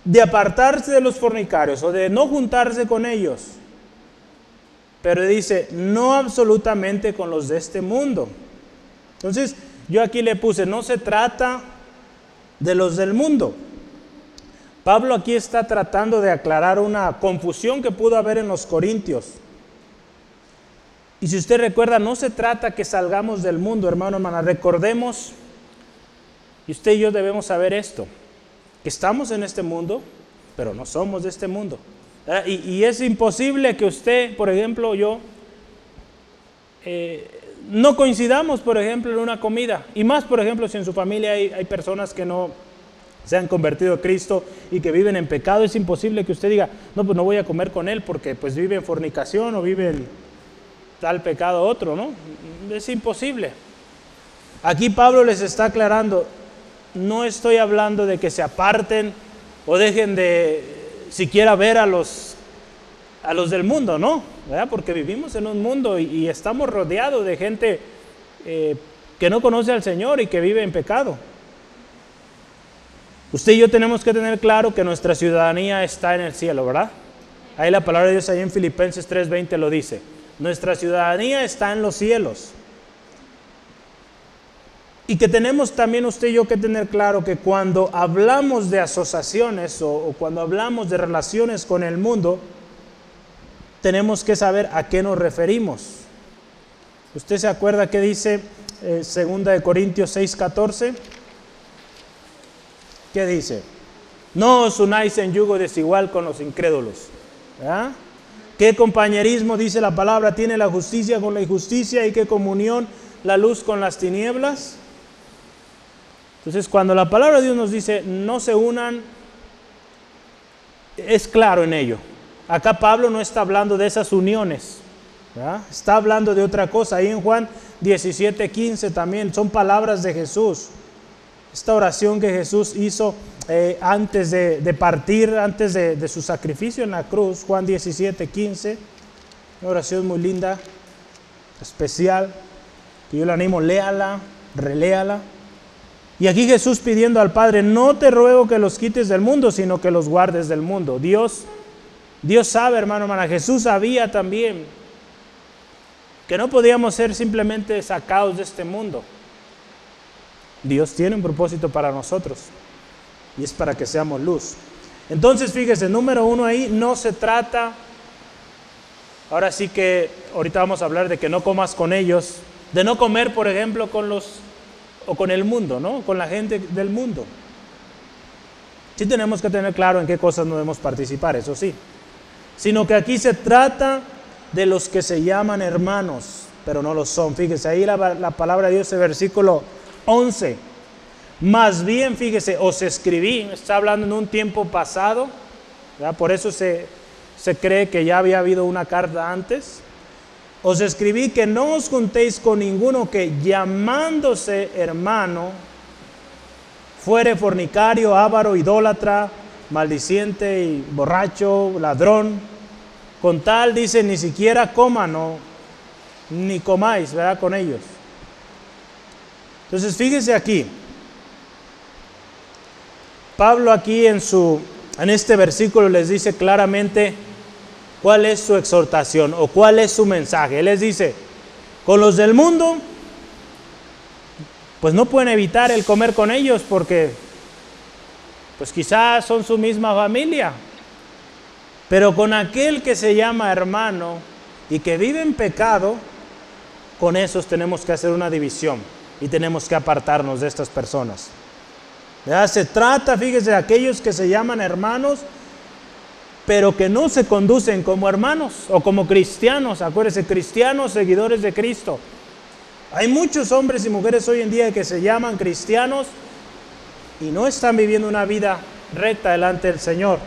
de apartarse de los fornicarios o de no juntarse con ellos. Pero dice, no absolutamente con los de este mundo. Entonces, yo aquí le puse, no se trata de los del mundo, Pablo aquí está tratando de aclarar una confusión que pudo haber en los corintios. Y si usted recuerda, no se trata que salgamos del mundo, hermano, hermana. Recordemos, y usted y yo debemos saber esto, que estamos en este mundo, pero no somos de este mundo. Y, es imposible que usted, por ejemplo, yo, eh, no coincidamos, por ejemplo, en una comida. Y más, por ejemplo, si en su familia hay personas que no, se han convertido a Cristo y que viven en pecado, es imposible que usted diga, no, pues no voy a comer con él porque pues vive en fornicación o vive en tal pecado otro, ¿no? Es imposible. Aquí Pablo les está aclarando, no estoy hablando de que se aparten o dejen de siquiera ver a los, a los del mundo, ¿no? Porque vivimos en un mundo y, estamos rodeados de gente eh, que no conoce al Señor y que vive en pecado. Usted y yo tenemos que tener claro que nuestra ciudadanía está en el cielo, ¿verdad? Ahí la palabra de Dios ahí en Filipenses 3:20 lo dice. Nuestra ciudadanía está en los cielos. Y que tenemos también usted y yo que tener claro que cuando hablamos de asociaciones o, cuando hablamos de relaciones con el mundo, tenemos que saber a qué nos referimos. ¿Usted se acuerda que dice eh, segunda de Corintios 6:14? ¿Qué dice? No os unáis en yugo desigual con los incrédulos. ¿Qué compañerismo, dice la palabra, tiene la justicia con la injusticia y qué comunión la luz con las tinieblas? Entonces, cuando la palabra de Dios nos dice no se unan, es claro en ello. Acá Pablo no está hablando de esas uniones, está hablando de otra cosa. Ahí en Juan 17, 15 también son palabras de Jesús esta oración que Jesús hizo eh, antes de, partir, antes de, su sacrificio en la cruz, Juan 17, 15, una oración muy linda, especial, que yo le animo, léala, reléala. Y aquí Jesús pidiendo al Padre, no te ruego que los quites del mundo, sino que los guardes del mundo. Dios, Dios sabe, hermano, hermana, Jesús sabía también que no podíamos ser simplemente sacados de este mundo Dios tiene un propósito para nosotros y es para que seamos luz. Entonces, fíjese, número uno ahí, no se trata, ahora sí que ahorita vamos a hablar de que no comas con ellos, de no comer, por ejemplo, con los, o con el mundo, ¿no? Con la gente del mundo. Sí tenemos que tener claro en qué cosas no debemos participar, eso sí. Sino que aquí se trata de los que se llaman hermanos, pero no lo son. Fíjese, ahí la, la palabra de Dios, ese versículo 11. Más bien, fíjese, os escribí, está hablando en un tiempo pasado, por eso se, se cree que ya había habido una carta antes. Os escribí que no os juntéis con ninguno que llamándose hermano fuere fornicario, avaro, idólatra, maldiciente y borracho, ladrón. Con tal, dice, ni siquiera coman o ni comáis, ¿verdad? Con ellos. Entonces, fíjese aquí. Pablo aquí en su en este versículo les dice claramente ¿Cuál es su exhortación o cuál es su mensaje? Él les dice, con los del mundo, pues no pueden evitar el comer con ellos porque pues quizás son su misma familia. Pero con aquel que se llama hermano y que vive en pecado, con esos tenemos que hacer una división y tenemos que apartarnos de estas personas. Se trata, fíjese, de aquellos que se llaman hermanos, pero que no se conducen como hermanos o como cristianos. Acuérdense, cristianos, seguidores de Cristo. Hay muchos hombres y mujeres hoy en día que se llaman cristianos y no están viviendo una vida recta delante del Señor.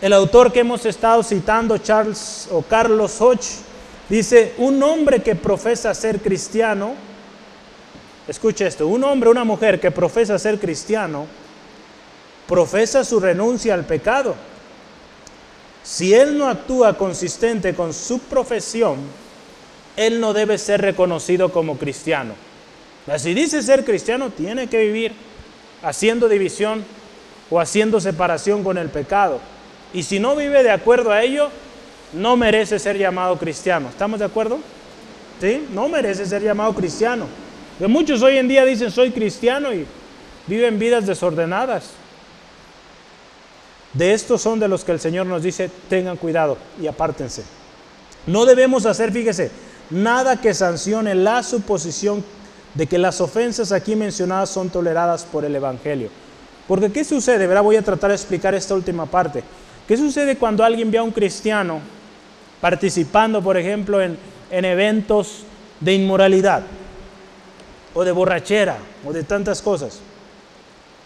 El autor que hemos estado citando, Charles o Carlos Hodge, dice, un hombre que profesa ser cristiano, escuche esto, un hombre o una mujer que profesa ser cristiano, profesa su renuncia al pecado. Si él no actúa consistente con su profesión, él no debe ser reconocido como cristiano. Si dice ser cristiano, tiene que vivir haciendo división o haciendo separación con el pecado. Y si no vive de acuerdo a ello, no merece ser llamado cristiano. ¿Estamos de acuerdo? ¿Sí? No merece ser llamado cristiano. Muchos hoy en día dicen soy cristiano y viven vidas desordenadas. De estos son de los que el Señor nos dice, tengan cuidado y apártense. No debemos hacer, fíjese, nada que sancione la suposición de que las ofensas aquí mencionadas son toleradas por el Evangelio. Porque ¿qué sucede? Verá, voy a tratar de explicar esta última parte. ¿Qué sucede cuando alguien ve a un cristiano participando, por ejemplo, en, en eventos de inmoralidad o de borrachera o de tantas cosas?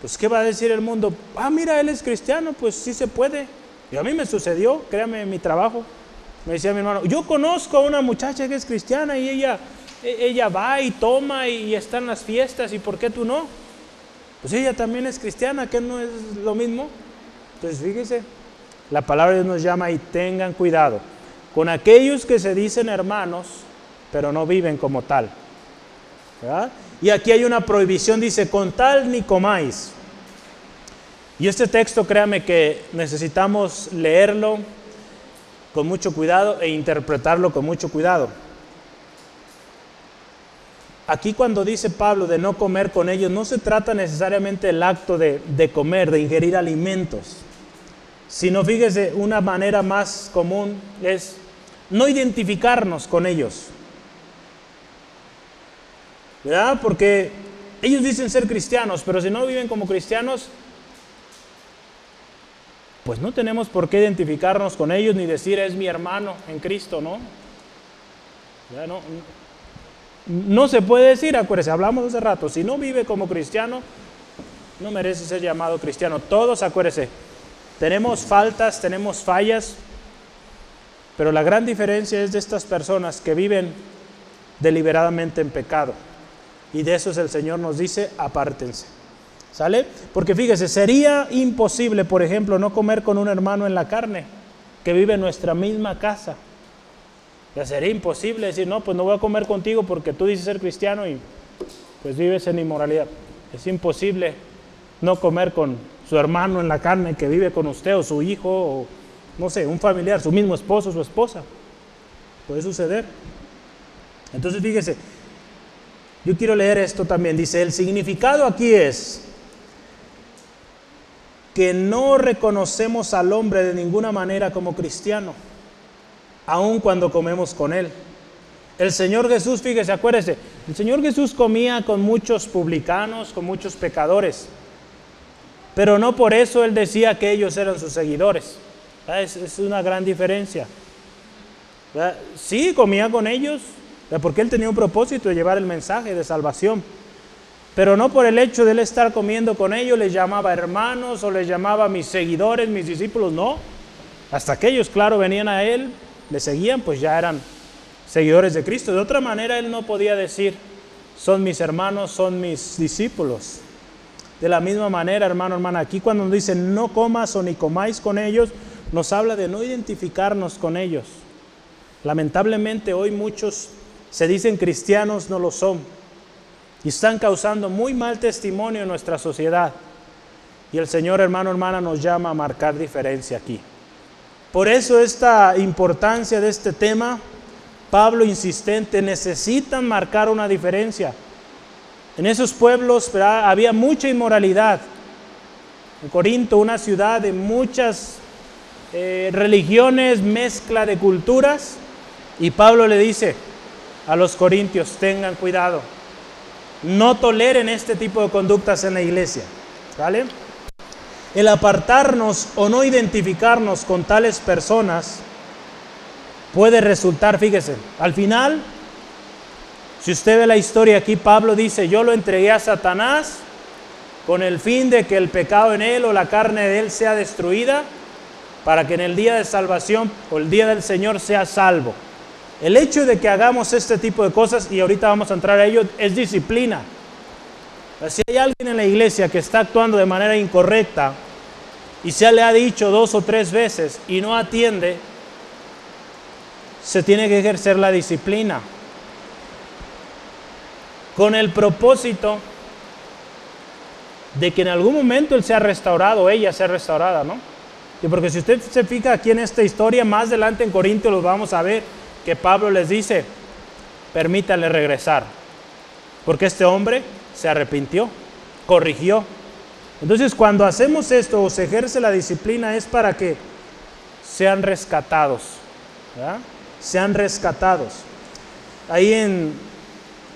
Pues ¿qué va a decir el mundo? Ah, mira, él es cristiano, pues sí se puede. Y a mí me sucedió, créame, en mi trabajo. Me decía mi hermano, yo conozco a una muchacha que es cristiana y ella, e, ella va y toma y está en las fiestas, ¿y por qué tú no? Pues ella también es cristiana, que no es lo mismo. Entonces fíjese, la palabra de Dios nos llama y tengan cuidado con aquellos que se dicen hermanos, pero no viven como tal. Y aquí hay una prohibición, dice, con tal ni comáis. Y este texto, créame que necesitamos leerlo con mucho cuidado e interpretarlo con mucho cuidado. Aquí cuando dice Pablo de no comer con ellos, no se trata necesariamente del acto de, de comer, de ingerir alimentos, sino fíjese, una manera más común es no identificarnos con ellos. Porque ellos dicen ser cristianos, pero si no viven como cristianos, pues no tenemos por qué identificarnos con ellos ni decir es mi hermano en Cristo, ¿no? no, no se puede decir, acuérdense, hablamos hace rato, si no vive como cristiano, no merece ser llamado cristiano. Todos, acuérdense, tenemos faltas, tenemos fallas, pero la gran diferencia es de estas personas que viven deliberadamente en pecado. Y de eso el Señor nos dice, apártense. ¿Sale? Porque fíjese, sería imposible, por ejemplo, no comer con un hermano en la carne que vive en nuestra misma casa. Ya sería imposible decir, no, pues no voy a comer contigo porque tú dices ser cristiano y pues vives en inmoralidad. Es imposible no comer con su hermano en la carne que vive con usted o su hijo o no sé, un familiar, su mismo esposo, su esposa. Puede suceder. Entonces fíjese, yo quiero leer esto también. Dice, el significado aquí es que no reconocemos al hombre de ninguna manera como cristiano, aun cuando comemos con él. El Señor Jesús, fíjese, acuérdese, el Señor Jesús comía con muchos publicanos, con muchos pecadores, pero no por eso Él decía que ellos eran sus seguidores. Es, es, una gran diferencia. Sí, comía con ellos, porque Él tenía un propósito de llevar el mensaje de salvación. Pero no por el hecho de él estar comiendo con ellos, les llamaba hermanos o les llamaba mis seguidores, mis discípulos, no. Hasta que ellos, claro, venían a él, le seguían, pues ya eran seguidores de Cristo. De otra manera, él no podía decir, son mis hermanos, son mis discípulos. De la misma manera, hermano, hermana, aquí cuando nos dicen no comas o ni comáis con ellos, nos habla de no identificarnos con ellos. Lamentablemente hoy muchos se dicen cristianos, no lo son y están causando muy mal testimonio en nuestra sociedad. Y el Señor, hermano, hermana, nos llama a marcar diferencia aquí. Por eso esta importancia de este tema, Pablo insistente, necesitan marcar una diferencia. En esos pueblos había mucha inmoralidad. En Corinto, una ciudad de muchas eh, religiones, mezcla de culturas, y Pablo le dice a los corintios, tengan cuidado, no toleren este tipo de conductas en la iglesia. ¿Vale? El apartarnos o no identificarnos con tales personas puede resultar, fíjese, al final, si usted ve la historia aquí, Pablo dice, yo lo entregué a Satanás con el fin de que el pecado en él o la carne de él sea destruida, para que en el día de salvación o el día del Señor sea salvo. El hecho de que hagamos este tipo de cosas, y ahorita vamos a entrar a ello, es disciplina. Si hay alguien en la iglesia que está actuando de manera incorrecta, y se le ha dicho dos o tres veces y no atiende, se tiene que ejercer la disciplina con el propósito de que en algún momento él sea restaurado, ella sea restaurada, ¿no? Y porque si usted se fija aquí en esta historia, más adelante en Corintios los vamos a ver, que Pablo les dice, permítale regresar, porque este hombre se arrepintió, corrigió, entonces cuando hacemos esto o se ejerce la disciplina es para que sean rescatados, sean rescatados. Ahí en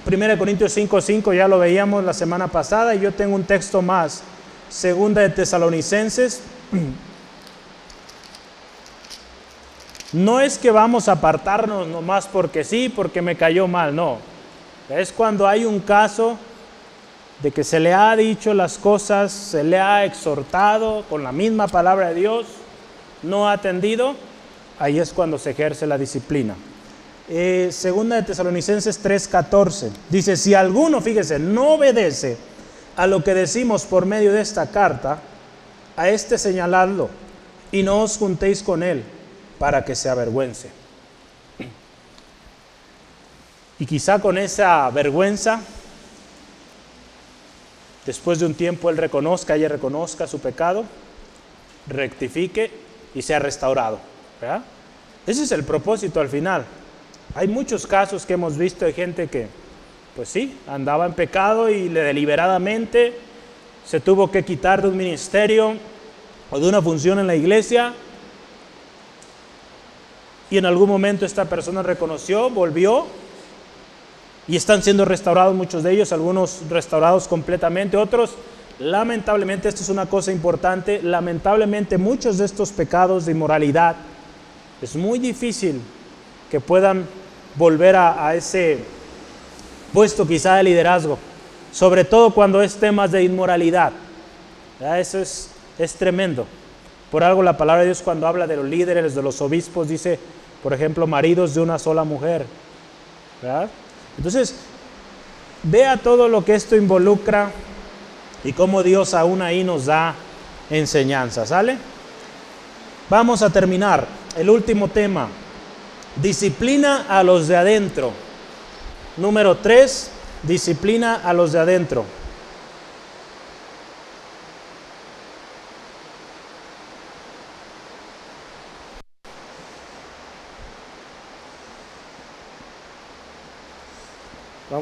1 Corintios 5:5 ya lo veíamos la semana pasada y yo tengo un texto más, segunda de Tesalonicenses. (clears throat) No es que vamos a apartarnos nomás porque sí, porque me cayó mal, no. Es cuando hay un caso de que se le ha dicho las cosas, se le ha exhortado con la misma palabra de Dios, no ha atendido, ahí es cuando se ejerce la disciplina. Eh, segunda de Tesalonicenses 3:14 dice, si alguno, fíjese, no obedece a lo que decimos por medio de esta carta, a este señaladlo y no os juntéis con él para que se avergüence. Y quizá con esa vergüenza después de un tiempo él reconozca, ella reconozca su pecado, rectifique y sea restaurado. Ese es el propósito al final. Hay muchos casos que hemos visto de gente que, pues sí, andaba en pecado y le deliberadamente se tuvo que quitar de un ministerio o de una función en la iglesia. Y en algún momento esta persona reconoció, volvió y están siendo restaurados muchos de ellos, algunos restaurados completamente, otros lamentablemente, esto es una cosa importante, lamentablemente muchos de estos pecados de inmoralidad es muy difícil que puedan volver a, ese puesto quizá de liderazgo, sobre todo cuando es temas de inmoralidad. Eso es, es tremendo. Por algo la palabra de Dios cuando habla de los líderes, de los obispos, dice, por ejemplo, maridos de una sola mujer. Entonces, vea todo lo que esto involucra y cómo Dios aún ahí nos da enseñanza, ¿sale? Vamos a terminar. El último tema. Disciplina a los de adentro. Número 3. Disciplina a los de adentro.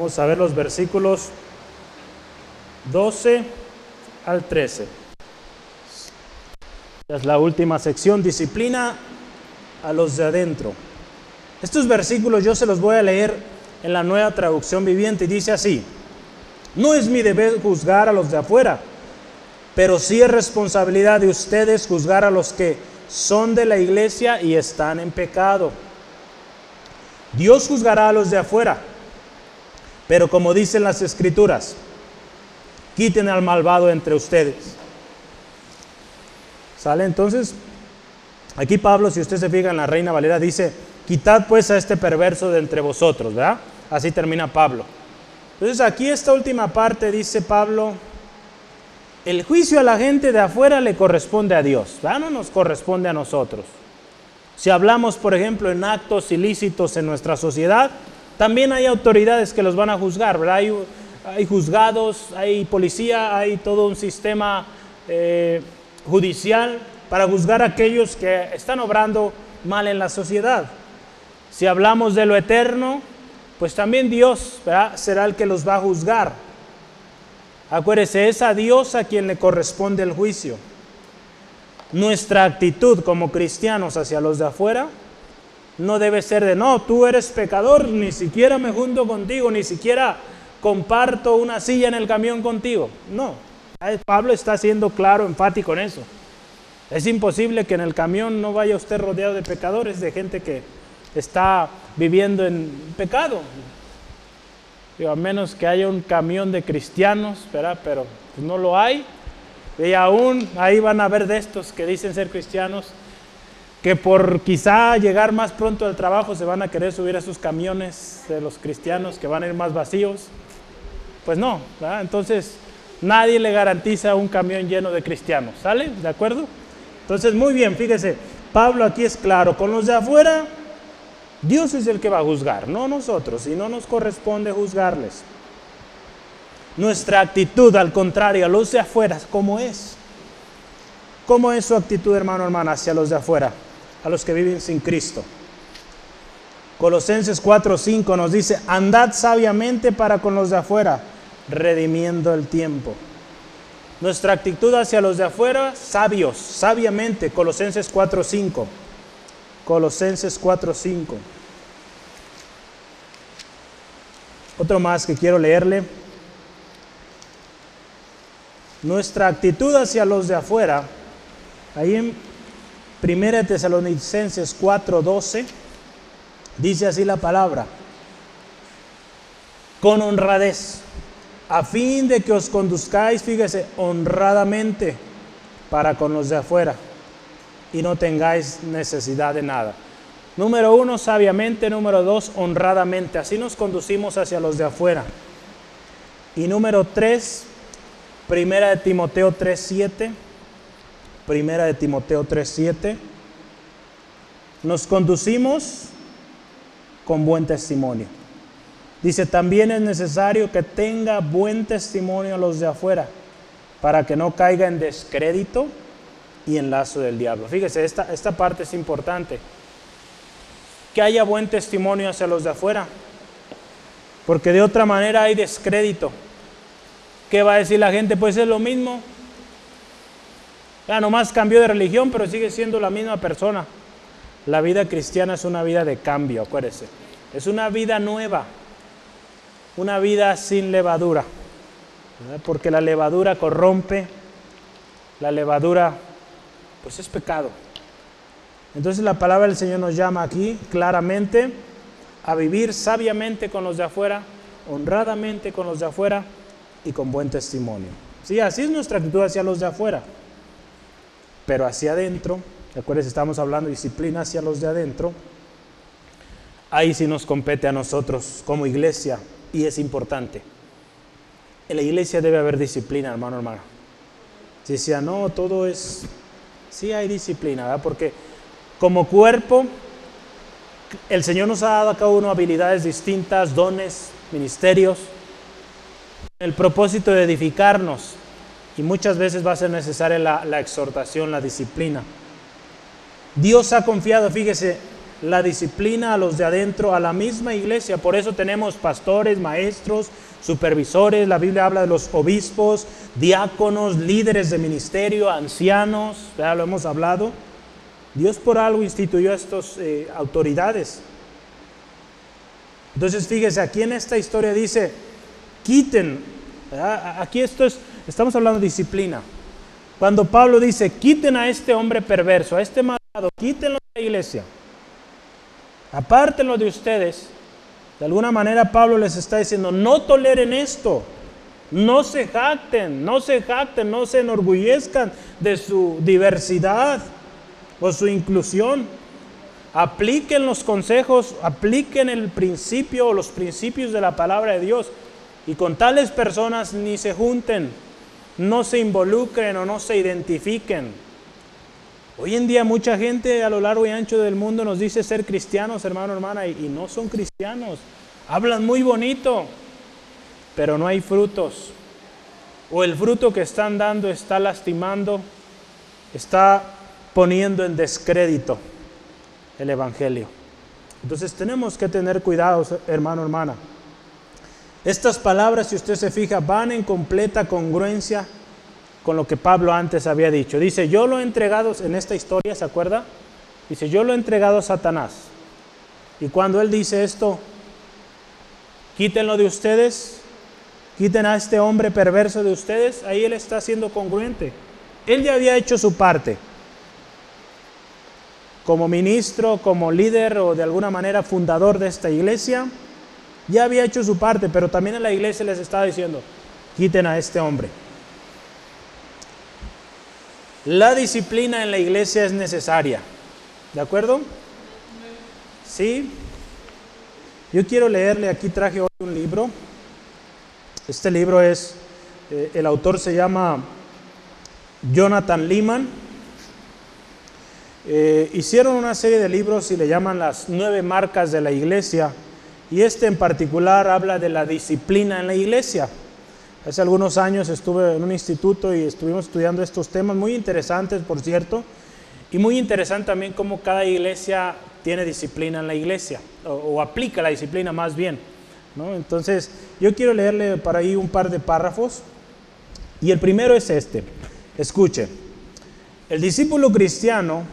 Vamos a ver los versículos 12 al 13. Es la última sección, disciplina a los de adentro. Estos versículos yo se los voy a leer en la nueva traducción viviente y dice así, no es mi deber juzgar a los de afuera, pero sí es responsabilidad de ustedes juzgar a los que son de la iglesia y están en pecado. Dios juzgará a los de afuera pero como dicen las escrituras, quiten al malvado entre ustedes. ¿Sale? Entonces, aquí Pablo, si usted se fija en la Reina Valera, dice, quitad pues a este perverso de entre vosotros, ¿verdad? Así termina Pablo. Entonces aquí esta última parte dice Pablo, el juicio a la gente de afuera le corresponde a Dios, ¿verdad? No nos corresponde a nosotros. Si hablamos, por ejemplo, en actos ilícitos en nuestra sociedad, también hay autoridades que los van a juzgar, ¿verdad? Hay, juzgados, hay policía, hay todo un sistema eh, judicial para juzgar a aquellos que están obrando mal en la sociedad. Si hablamos de lo eterno, pues también Dios será el que los va a juzgar. Acuérdese, es a Dios a quien le corresponde el juicio. Nuestra actitud como cristianos hacia los de afuera no debe ser de, no, tú eres pecador, ni siquiera me junto contigo, ni siquiera comparto una silla en el camión contigo. No, Pablo está siendo claro, enfático en eso. Es imposible que en el camión no vaya usted rodeado de pecadores, de gente que está viviendo en pecado. a menos que haya un camión de cristianos, ¿verdad? pero no lo hay. Y aún ahí van a ver de estos que dicen ser cristianos, que por quizá llegar más pronto al trabajo se van a querer subir a sus camiones de los cristianos que van a ir más vacíos. Pues no, entonces nadie le garantiza un camión lleno de cristianos, ¿sale? ¿De acuerdo? Entonces, muy bien, fíjese, Pablo aquí es claro, con los de afuera, Dios es el que va a juzgar, no nosotros, y no nos corresponde juzgarles. Nuestra actitud, al contrario, a los de afuera, ¿cómo es? ¿Cómo es su actitud, hermano, hermana, hacia los de afuera? A los que viven sin Cristo. Colosenses 4:5 nos dice, andad sabiamente para con los de afuera, redimiendo el tiempo. Nuestra actitud hacia los de afuera, sabios, sabiamente, Colosenses 4:5. Colosenses 4:5. Otro más que quiero leerle. Nuestra actitud hacia los de afuera, ahí en Primera Tesalonicenses 4:12 dice así la palabra, con honradez, a fin de que os conduzcáis, fíjese, honradamente para con los de afuera y no tengáis necesidad de nada. Número uno, sabiamente. Número dos, honradamente. Así nos conducimos hacia los de afuera. Y número tres, primera de Timoteo 3:7 Primera de Timoteo 3:7. Nos conducimos con buen testimonio. Dice, también es necesario que tenga buen testimonio los de afuera, para que no caiga en descrédito y en lazo del diablo. Fíjese, esta, esta parte es importante. Que haya buen testimonio hacia los de afuera, porque de otra manera hay descrédito. ¿Qué va a decir la gente? Pues es lo mismo, ya nomás cambió de religión, pero sigue siendo la misma persona. La vida cristiana es una vida de cambio, acuérdese. Es una vida nueva, una vida sin levadura. Porque la levadura corrompe, la levadura pues es pecado. Entonces la palabra del Señor nos llama aquí claramente a vivir sabiamente con los de afuera, honradamente con los de afuera y con buen testimonio. Sí, así es nuestra actitud hacia los de afuera pero hacia adentro, acuérdense, estamos hablando de disciplina hacia los de adentro, ahí sí nos compete a nosotros como iglesia y es importante. En la iglesia debe haber disciplina, hermano, hermano. Si decía, no, todo es, sí hay disciplina, ¿verdad? Porque como cuerpo, el Señor nos ha dado a cada uno habilidades distintas, dones, ministerios, el propósito de edificarnos, y muchas veces va a ser necesaria la, exhortación, la disciplina. Dios ha confiado, fíjese, la disciplina a los de adentro, a la misma iglesia. Por eso tenemos pastores, maestros, supervisores. La Biblia habla de los obispos, diáconos, líderes de ministerio, ancianos. Ya lo hemos hablado. Dios por algo instituyó estas eh, autoridades. Entonces fíjese, aquí en esta historia dice, quiten. Aquí esto es Estamos hablando de disciplina. Cuando Pablo dice, quiten a este hombre perverso, a este malvado, quítenlo de la iglesia, apártenlo de ustedes, de alguna manera Pablo les está diciendo, no toleren esto, no se jacten, no se jacten, no se enorgullezcan de su diversidad o su inclusión. Apliquen los consejos, apliquen el principio o los principios de la palabra de Dios y con tales personas ni se junten no se involucren o no se identifiquen. Hoy en día mucha gente a lo largo y ancho del mundo nos dice ser cristianos, hermano, hermana, y, no son cristianos. Hablan muy bonito, pero no hay frutos. O el fruto que están dando está lastimando, está poniendo en descrédito el Evangelio. Entonces tenemos que tener cuidado, hermano, hermana. Estas palabras, si usted se fija, van en completa congruencia con lo que Pablo antes había dicho. Dice, yo lo he entregado en esta historia, ¿se acuerda? Dice, yo lo he entregado a Satanás. Y cuando él dice esto, quítenlo de ustedes, quiten a este hombre perverso de ustedes, ahí él está siendo congruente. Él ya había hecho su parte. Como ministro, como líder o de alguna manera fundador de esta iglesia, ya había hecho su parte, pero también en la iglesia les estaba diciendo, quiten a este hombre. La disciplina en la iglesia es necesaria. ¿De acuerdo? Sí. Yo quiero leerle, aquí traje hoy un libro. Este libro es, eh, el autor se llama Jonathan Lehman. Eh, hicieron una serie de libros y le llaman las nueve marcas de la iglesia. Y este en particular habla de la disciplina en la iglesia. Hace algunos años estuve en un instituto y estuvimos estudiando estos temas, muy interesantes, por cierto, y muy interesante también cómo cada iglesia tiene disciplina en la iglesia, o, aplica la disciplina más bien. Entonces, yo quiero leerle para ahí un par de párrafos, y el primero es este. Escuche, el discípulo cristiano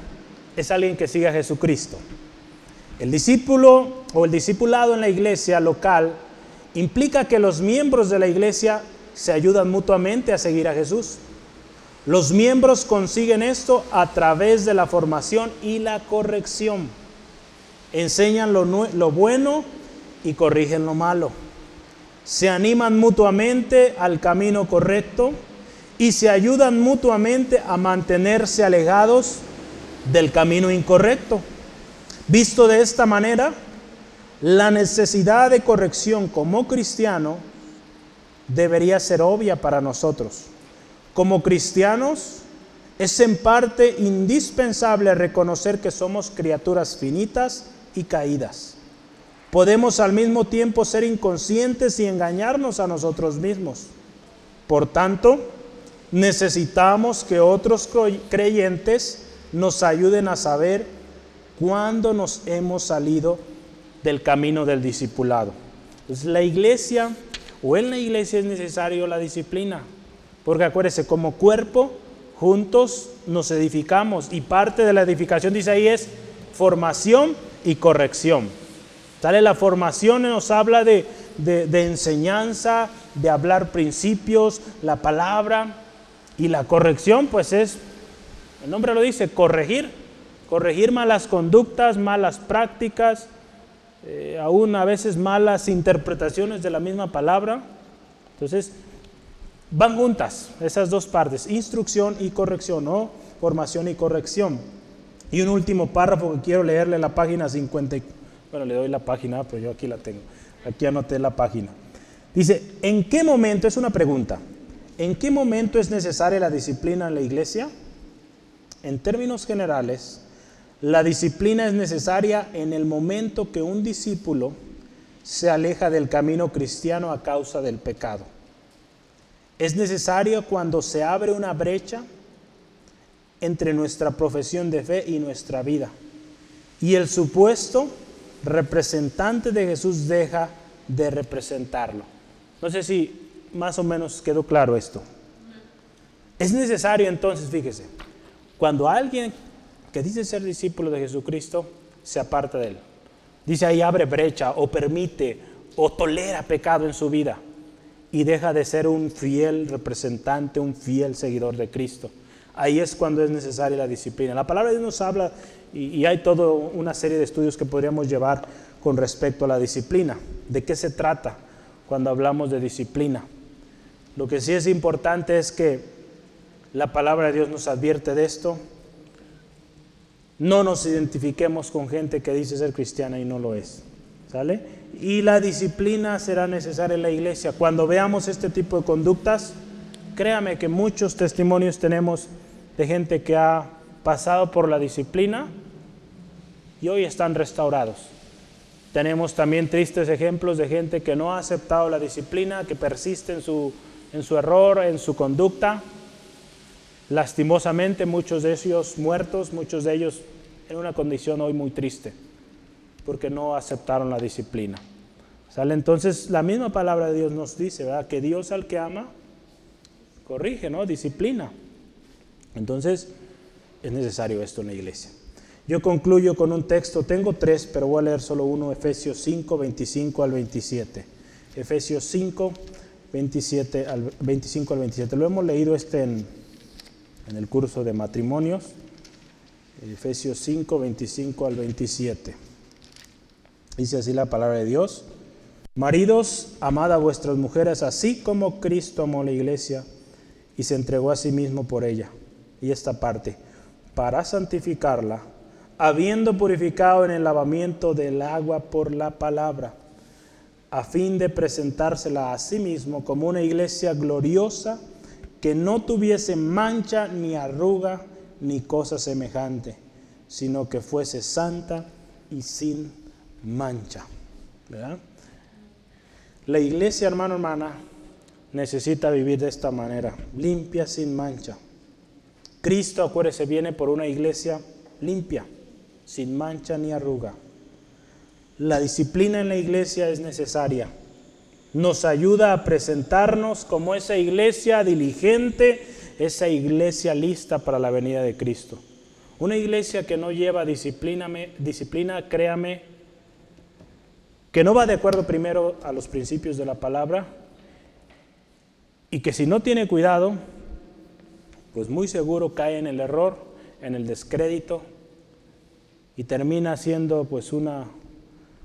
es alguien que sigue a Jesucristo. El discípulo o el discipulado en la iglesia local implica que los miembros de la iglesia se ayudan mutuamente a seguir a Jesús. Los miembros consiguen esto a través de la formación y la corrección. Enseñan lo, bueno y corrigen lo malo. Se animan mutuamente al camino correcto y se ayudan mutuamente a mantenerse alejados del camino incorrecto. Visto de esta manera, la necesidad de corrección como cristiano debería ser obvia para nosotros. Como cristianos, es en parte indispensable reconocer que somos criaturas finitas y caídas. Podemos al mismo tiempo ser inconscientes y engañarnos a nosotros mismos. Por tanto, necesitamos que otros creyentes nos ayuden a saber cuándo nos hemos salido del camino del discipulado. Pues la iglesia o en la iglesia es necesario la disciplina. Porque acuérdese, como cuerpo, juntos nos edificamos. Y parte de la edificación, dice ahí, es formación y corrección. Tal la formación nos habla de, de enseñanza, de hablar principios, la palabra. Y la corrección, pues es, el nombre lo dice, corregir. Corregir malas conductas, malas prácticas, eh, aún a veces malas interpretaciones de la misma palabra. Entonces, van juntas esas dos partes, instrucción y corrección, o formación y corrección. Y un último párrafo que quiero leerle la página 50. Bueno, le doy la página, pero yo aquí la tengo. Aquí anoté la página. Dice, ¿en qué momento, es una pregunta, ¿en qué momento es necesaria la disciplina en la iglesia? En términos generales, la disciplina es necesaria en el momento que un discípulo se aleja del camino cristiano a causa del pecado. Es necesario cuando se abre una brecha entre nuestra profesión de fe y nuestra vida. Y el supuesto representante de Jesús deja de representarlo. No sé si más o menos quedó claro esto. Es necesario entonces, fíjese, cuando alguien que dice ser discípulo de Jesucristo se aparta de él. Dice ahí abre brecha o permite o tolera pecado en su vida y deja de ser un fiel representante, un fiel seguidor de Cristo. Ahí es cuando es necesaria la disciplina. La palabra de Dios nos habla y, y hay toda una serie de estudios que podríamos llevar con respecto a la disciplina. ¿De qué se trata cuando hablamos de disciplina? Lo que sí es importante es que la palabra de Dios nos advierte de esto, no nos identifiquemos con gente que dice ser cristiana y no lo es. ¿Sale? Y la disciplina será necesaria en la iglesia. Cuando veamos este tipo de conductas, créame que muchos testimonios tenemos de gente que ha pasado por la disciplina y hoy están restaurados. Tenemos también tristes ejemplos de gente que no ha aceptado la disciplina, que persiste en su, en su error, en su conducta Lastimosamente muchos de ellos muertos, muchos de ellos en una condición hoy muy triste, porque no aceptaron la disciplina. ¿Sale? Entonces la misma palabra de Dios nos dice, ¿verdad? Que Dios al que ama, corrige, ¿no? Disciplina. Entonces es necesario esto en la iglesia. Yo concluyo con un texto, tengo tres, pero voy a leer solo uno, Efesios 5, 25 al 27. Efesios 5, 27 al, 25 al 27. Lo hemos leído este en, en el curso de matrimonios. Efesios 5, 25 al 27. Dice así la palabra de Dios. Maridos, amad a vuestras mujeres así como Cristo amó la iglesia y se entregó a sí mismo por ella. Y esta parte, para santificarla, habiendo purificado en el lavamiento del agua por la palabra, a fin de presentársela a sí mismo como una iglesia gloriosa que no tuviese mancha ni arruga ni cosa semejante, sino que fuese santa y sin mancha. La iglesia, hermano, hermana, necesita vivir de esta manera, limpia, sin mancha. Cristo, acuérdese, viene por una iglesia limpia, sin mancha ni arruga. La disciplina en la iglesia es necesaria. Nos ayuda a presentarnos como esa iglesia diligente, esa iglesia lista para la venida de Cristo. Una iglesia que no lleva disciplina, créame, que no va de acuerdo primero a los principios de la palabra y que si no tiene cuidado, pues muy seguro cae en el error, en el descrédito y termina siendo pues una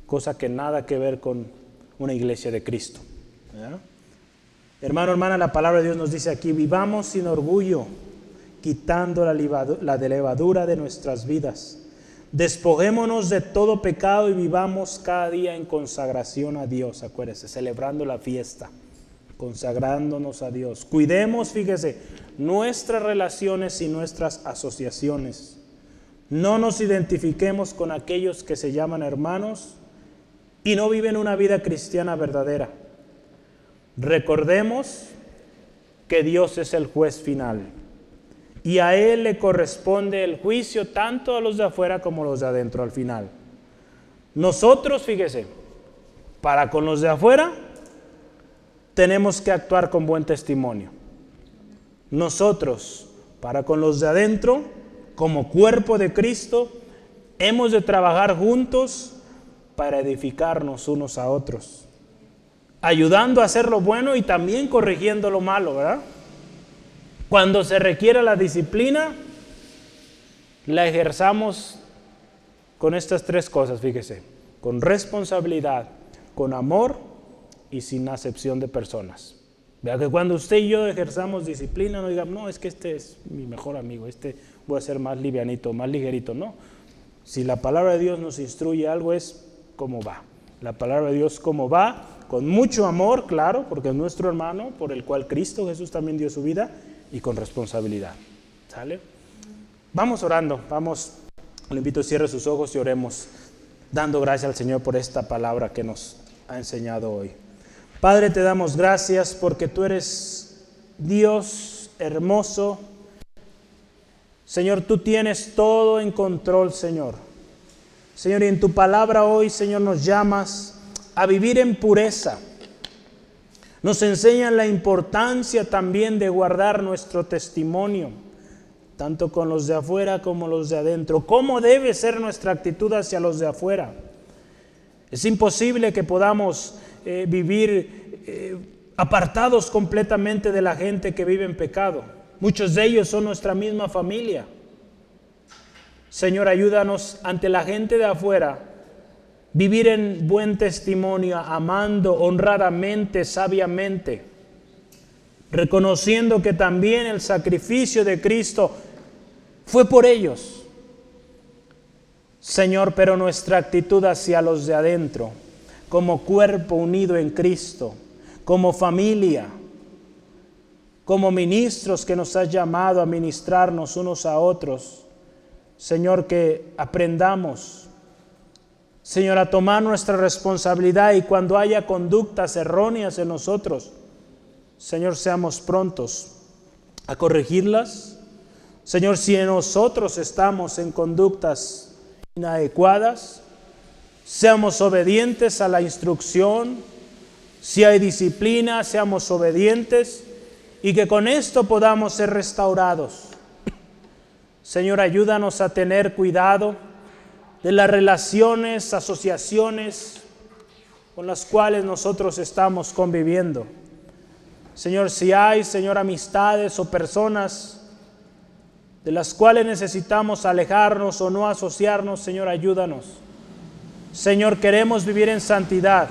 cosa que nada que ver con una iglesia de Cristo. Hermano, hermana, la palabra de Dios nos dice aquí, vivamos sin orgullo, quitando la, la levadura de nuestras vidas. Despojémonos de todo pecado y vivamos cada día en consagración a Dios, acuérdese, celebrando la fiesta, consagrándonos a Dios. Cuidemos, fíjese, nuestras relaciones y nuestras asociaciones. No nos identifiquemos con aquellos que se llaman hermanos y no viven una vida cristiana verdadera. Recordemos que Dios es el juez final y a Él le corresponde el juicio tanto a los de afuera como a los de adentro al final. Nosotros, fíjese, para con los de afuera tenemos que actuar con buen testimonio. Nosotros, para con los de adentro, como cuerpo de Cristo, hemos de trabajar juntos para edificarnos unos a otros, ayudando a hacer lo bueno y también corrigiendo lo malo, ¿verdad? Cuando se requiera la disciplina, la ejerzamos con estas tres cosas, fíjese, con responsabilidad, con amor y sin acepción de personas. Vea que cuando usted y yo ejerzamos disciplina, no digamos, no, es que este es mi mejor amigo, este voy a ser más livianito, más ligerito. No. Si la palabra de Dios nos instruye algo, es va. La palabra de Dios cómo va, con mucho amor, claro, porque es nuestro hermano, por el cual Cristo Jesús también dio su vida, y con responsabilidad. ¿Sale? Vamos orando, vamos, le invito a cierre sus ojos y oremos, dando gracias al Señor por esta palabra que nos ha enseñado hoy. Padre, te damos gracias porque tú eres Dios hermoso. Señor, tú tienes todo en control, Señor. Señor, y en tu palabra hoy, Señor, nos llamas a vivir en pureza. Nos enseñan la importancia también de guardar nuestro testimonio, tanto con los de afuera como los de adentro. ¿Cómo debe ser nuestra actitud hacia los de afuera? Es imposible que podamos eh, vivir eh, apartados completamente de la gente que vive en pecado. Muchos de ellos son nuestra misma familia. Señor, ayúdanos ante la gente de afuera, vivir en buen testimonio, amando honradamente, sabiamente, reconociendo que también el sacrificio de Cristo fue por ellos. Señor, pero nuestra actitud hacia los de adentro, como cuerpo unido en Cristo, como familia, como ministros que nos has llamado a ministrarnos unos a otros. Señor, que aprendamos, Señor, a tomar nuestra responsabilidad y cuando haya conductas erróneas en nosotros, Señor, seamos prontos a corregirlas, Señor, si nosotros estamos en conductas inadecuadas, seamos obedientes a la instrucción, si hay disciplina, seamos obedientes y que con esto podamos ser restaurados. Señor, ayúdanos a tener cuidado de las relaciones, asociaciones con las cuales nosotros estamos conviviendo. Señor, si hay, Señor, amistades o personas de las cuales necesitamos alejarnos o no asociarnos, Señor, ayúdanos. Señor, queremos vivir en santidad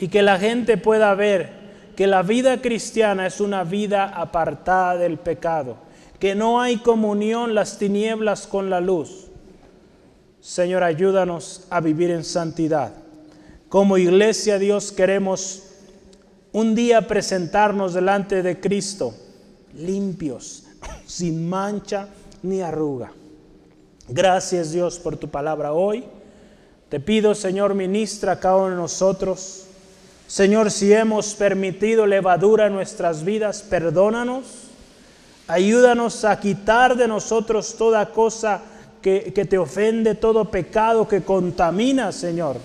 y que la gente pueda ver que la vida cristiana es una vida apartada del pecado, que no hay comunión las tinieblas con la luz. Señor, ayúdanos a vivir en santidad. Como iglesia, Dios, queremos un día presentarnos delante de Cristo limpios, (coughs) sin mancha ni arruga. Gracias Dios por tu palabra hoy. Te pido, Señor, ministra cada uno de nosotros. Señor, si hemos permitido levadura en nuestras vidas, perdónanos. Ayúdanos a quitar de nosotros toda cosa que, que te ofende, todo pecado que contamina, Señor,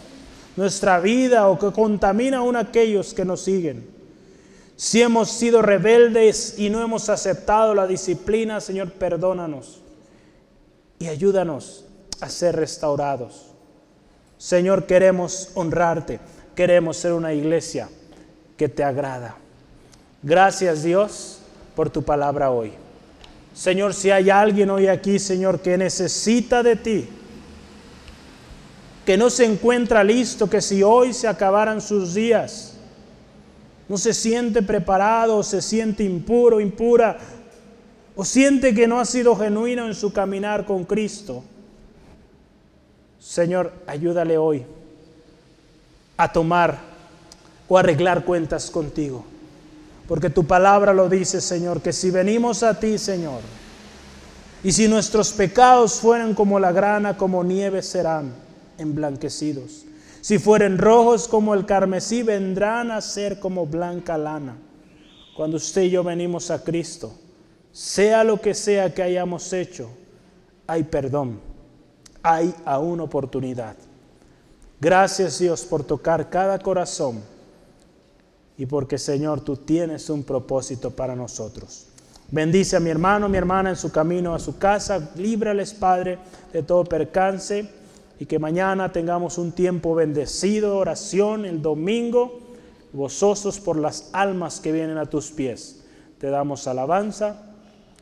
nuestra vida o que contamina aún aquellos que nos siguen. Si hemos sido rebeldes y no hemos aceptado la disciplina, Señor, perdónanos y ayúdanos a ser restaurados. Señor, queremos honrarte, queremos ser una iglesia que te agrada. Gracias Dios por tu palabra hoy. Señor, si hay alguien hoy aquí, Señor, que necesita de ti, que no se encuentra listo, que si hoy se acabaran sus días, no se siente preparado, se siente impuro, impura, o siente que no ha sido genuino en su caminar con Cristo. Señor, ayúdale hoy a tomar o arreglar cuentas contigo. Porque tu palabra lo dice, Señor, que si venimos a ti, Señor, y si nuestros pecados fueran como la grana, como nieve serán emblanquecidos. Si fueren rojos como el carmesí, vendrán a ser como blanca lana. Cuando usted y yo venimos a Cristo, sea lo que sea que hayamos hecho, hay perdón, hay aún oportunidad. Gracias Dios por tocar cada corazón y porque Señor tú tienes un propósito para nosotros. Bendice a mi hermano, mi hermana en su camino a su casa, líbrales Padre de todo percance y que mañana tengamos un tiempo bendecido, oración el domingo, gozosos por las almas que vienen a tus pies. Te damos alabanza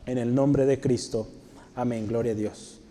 en el nombre de Cristo. Amén, gloria a Dios.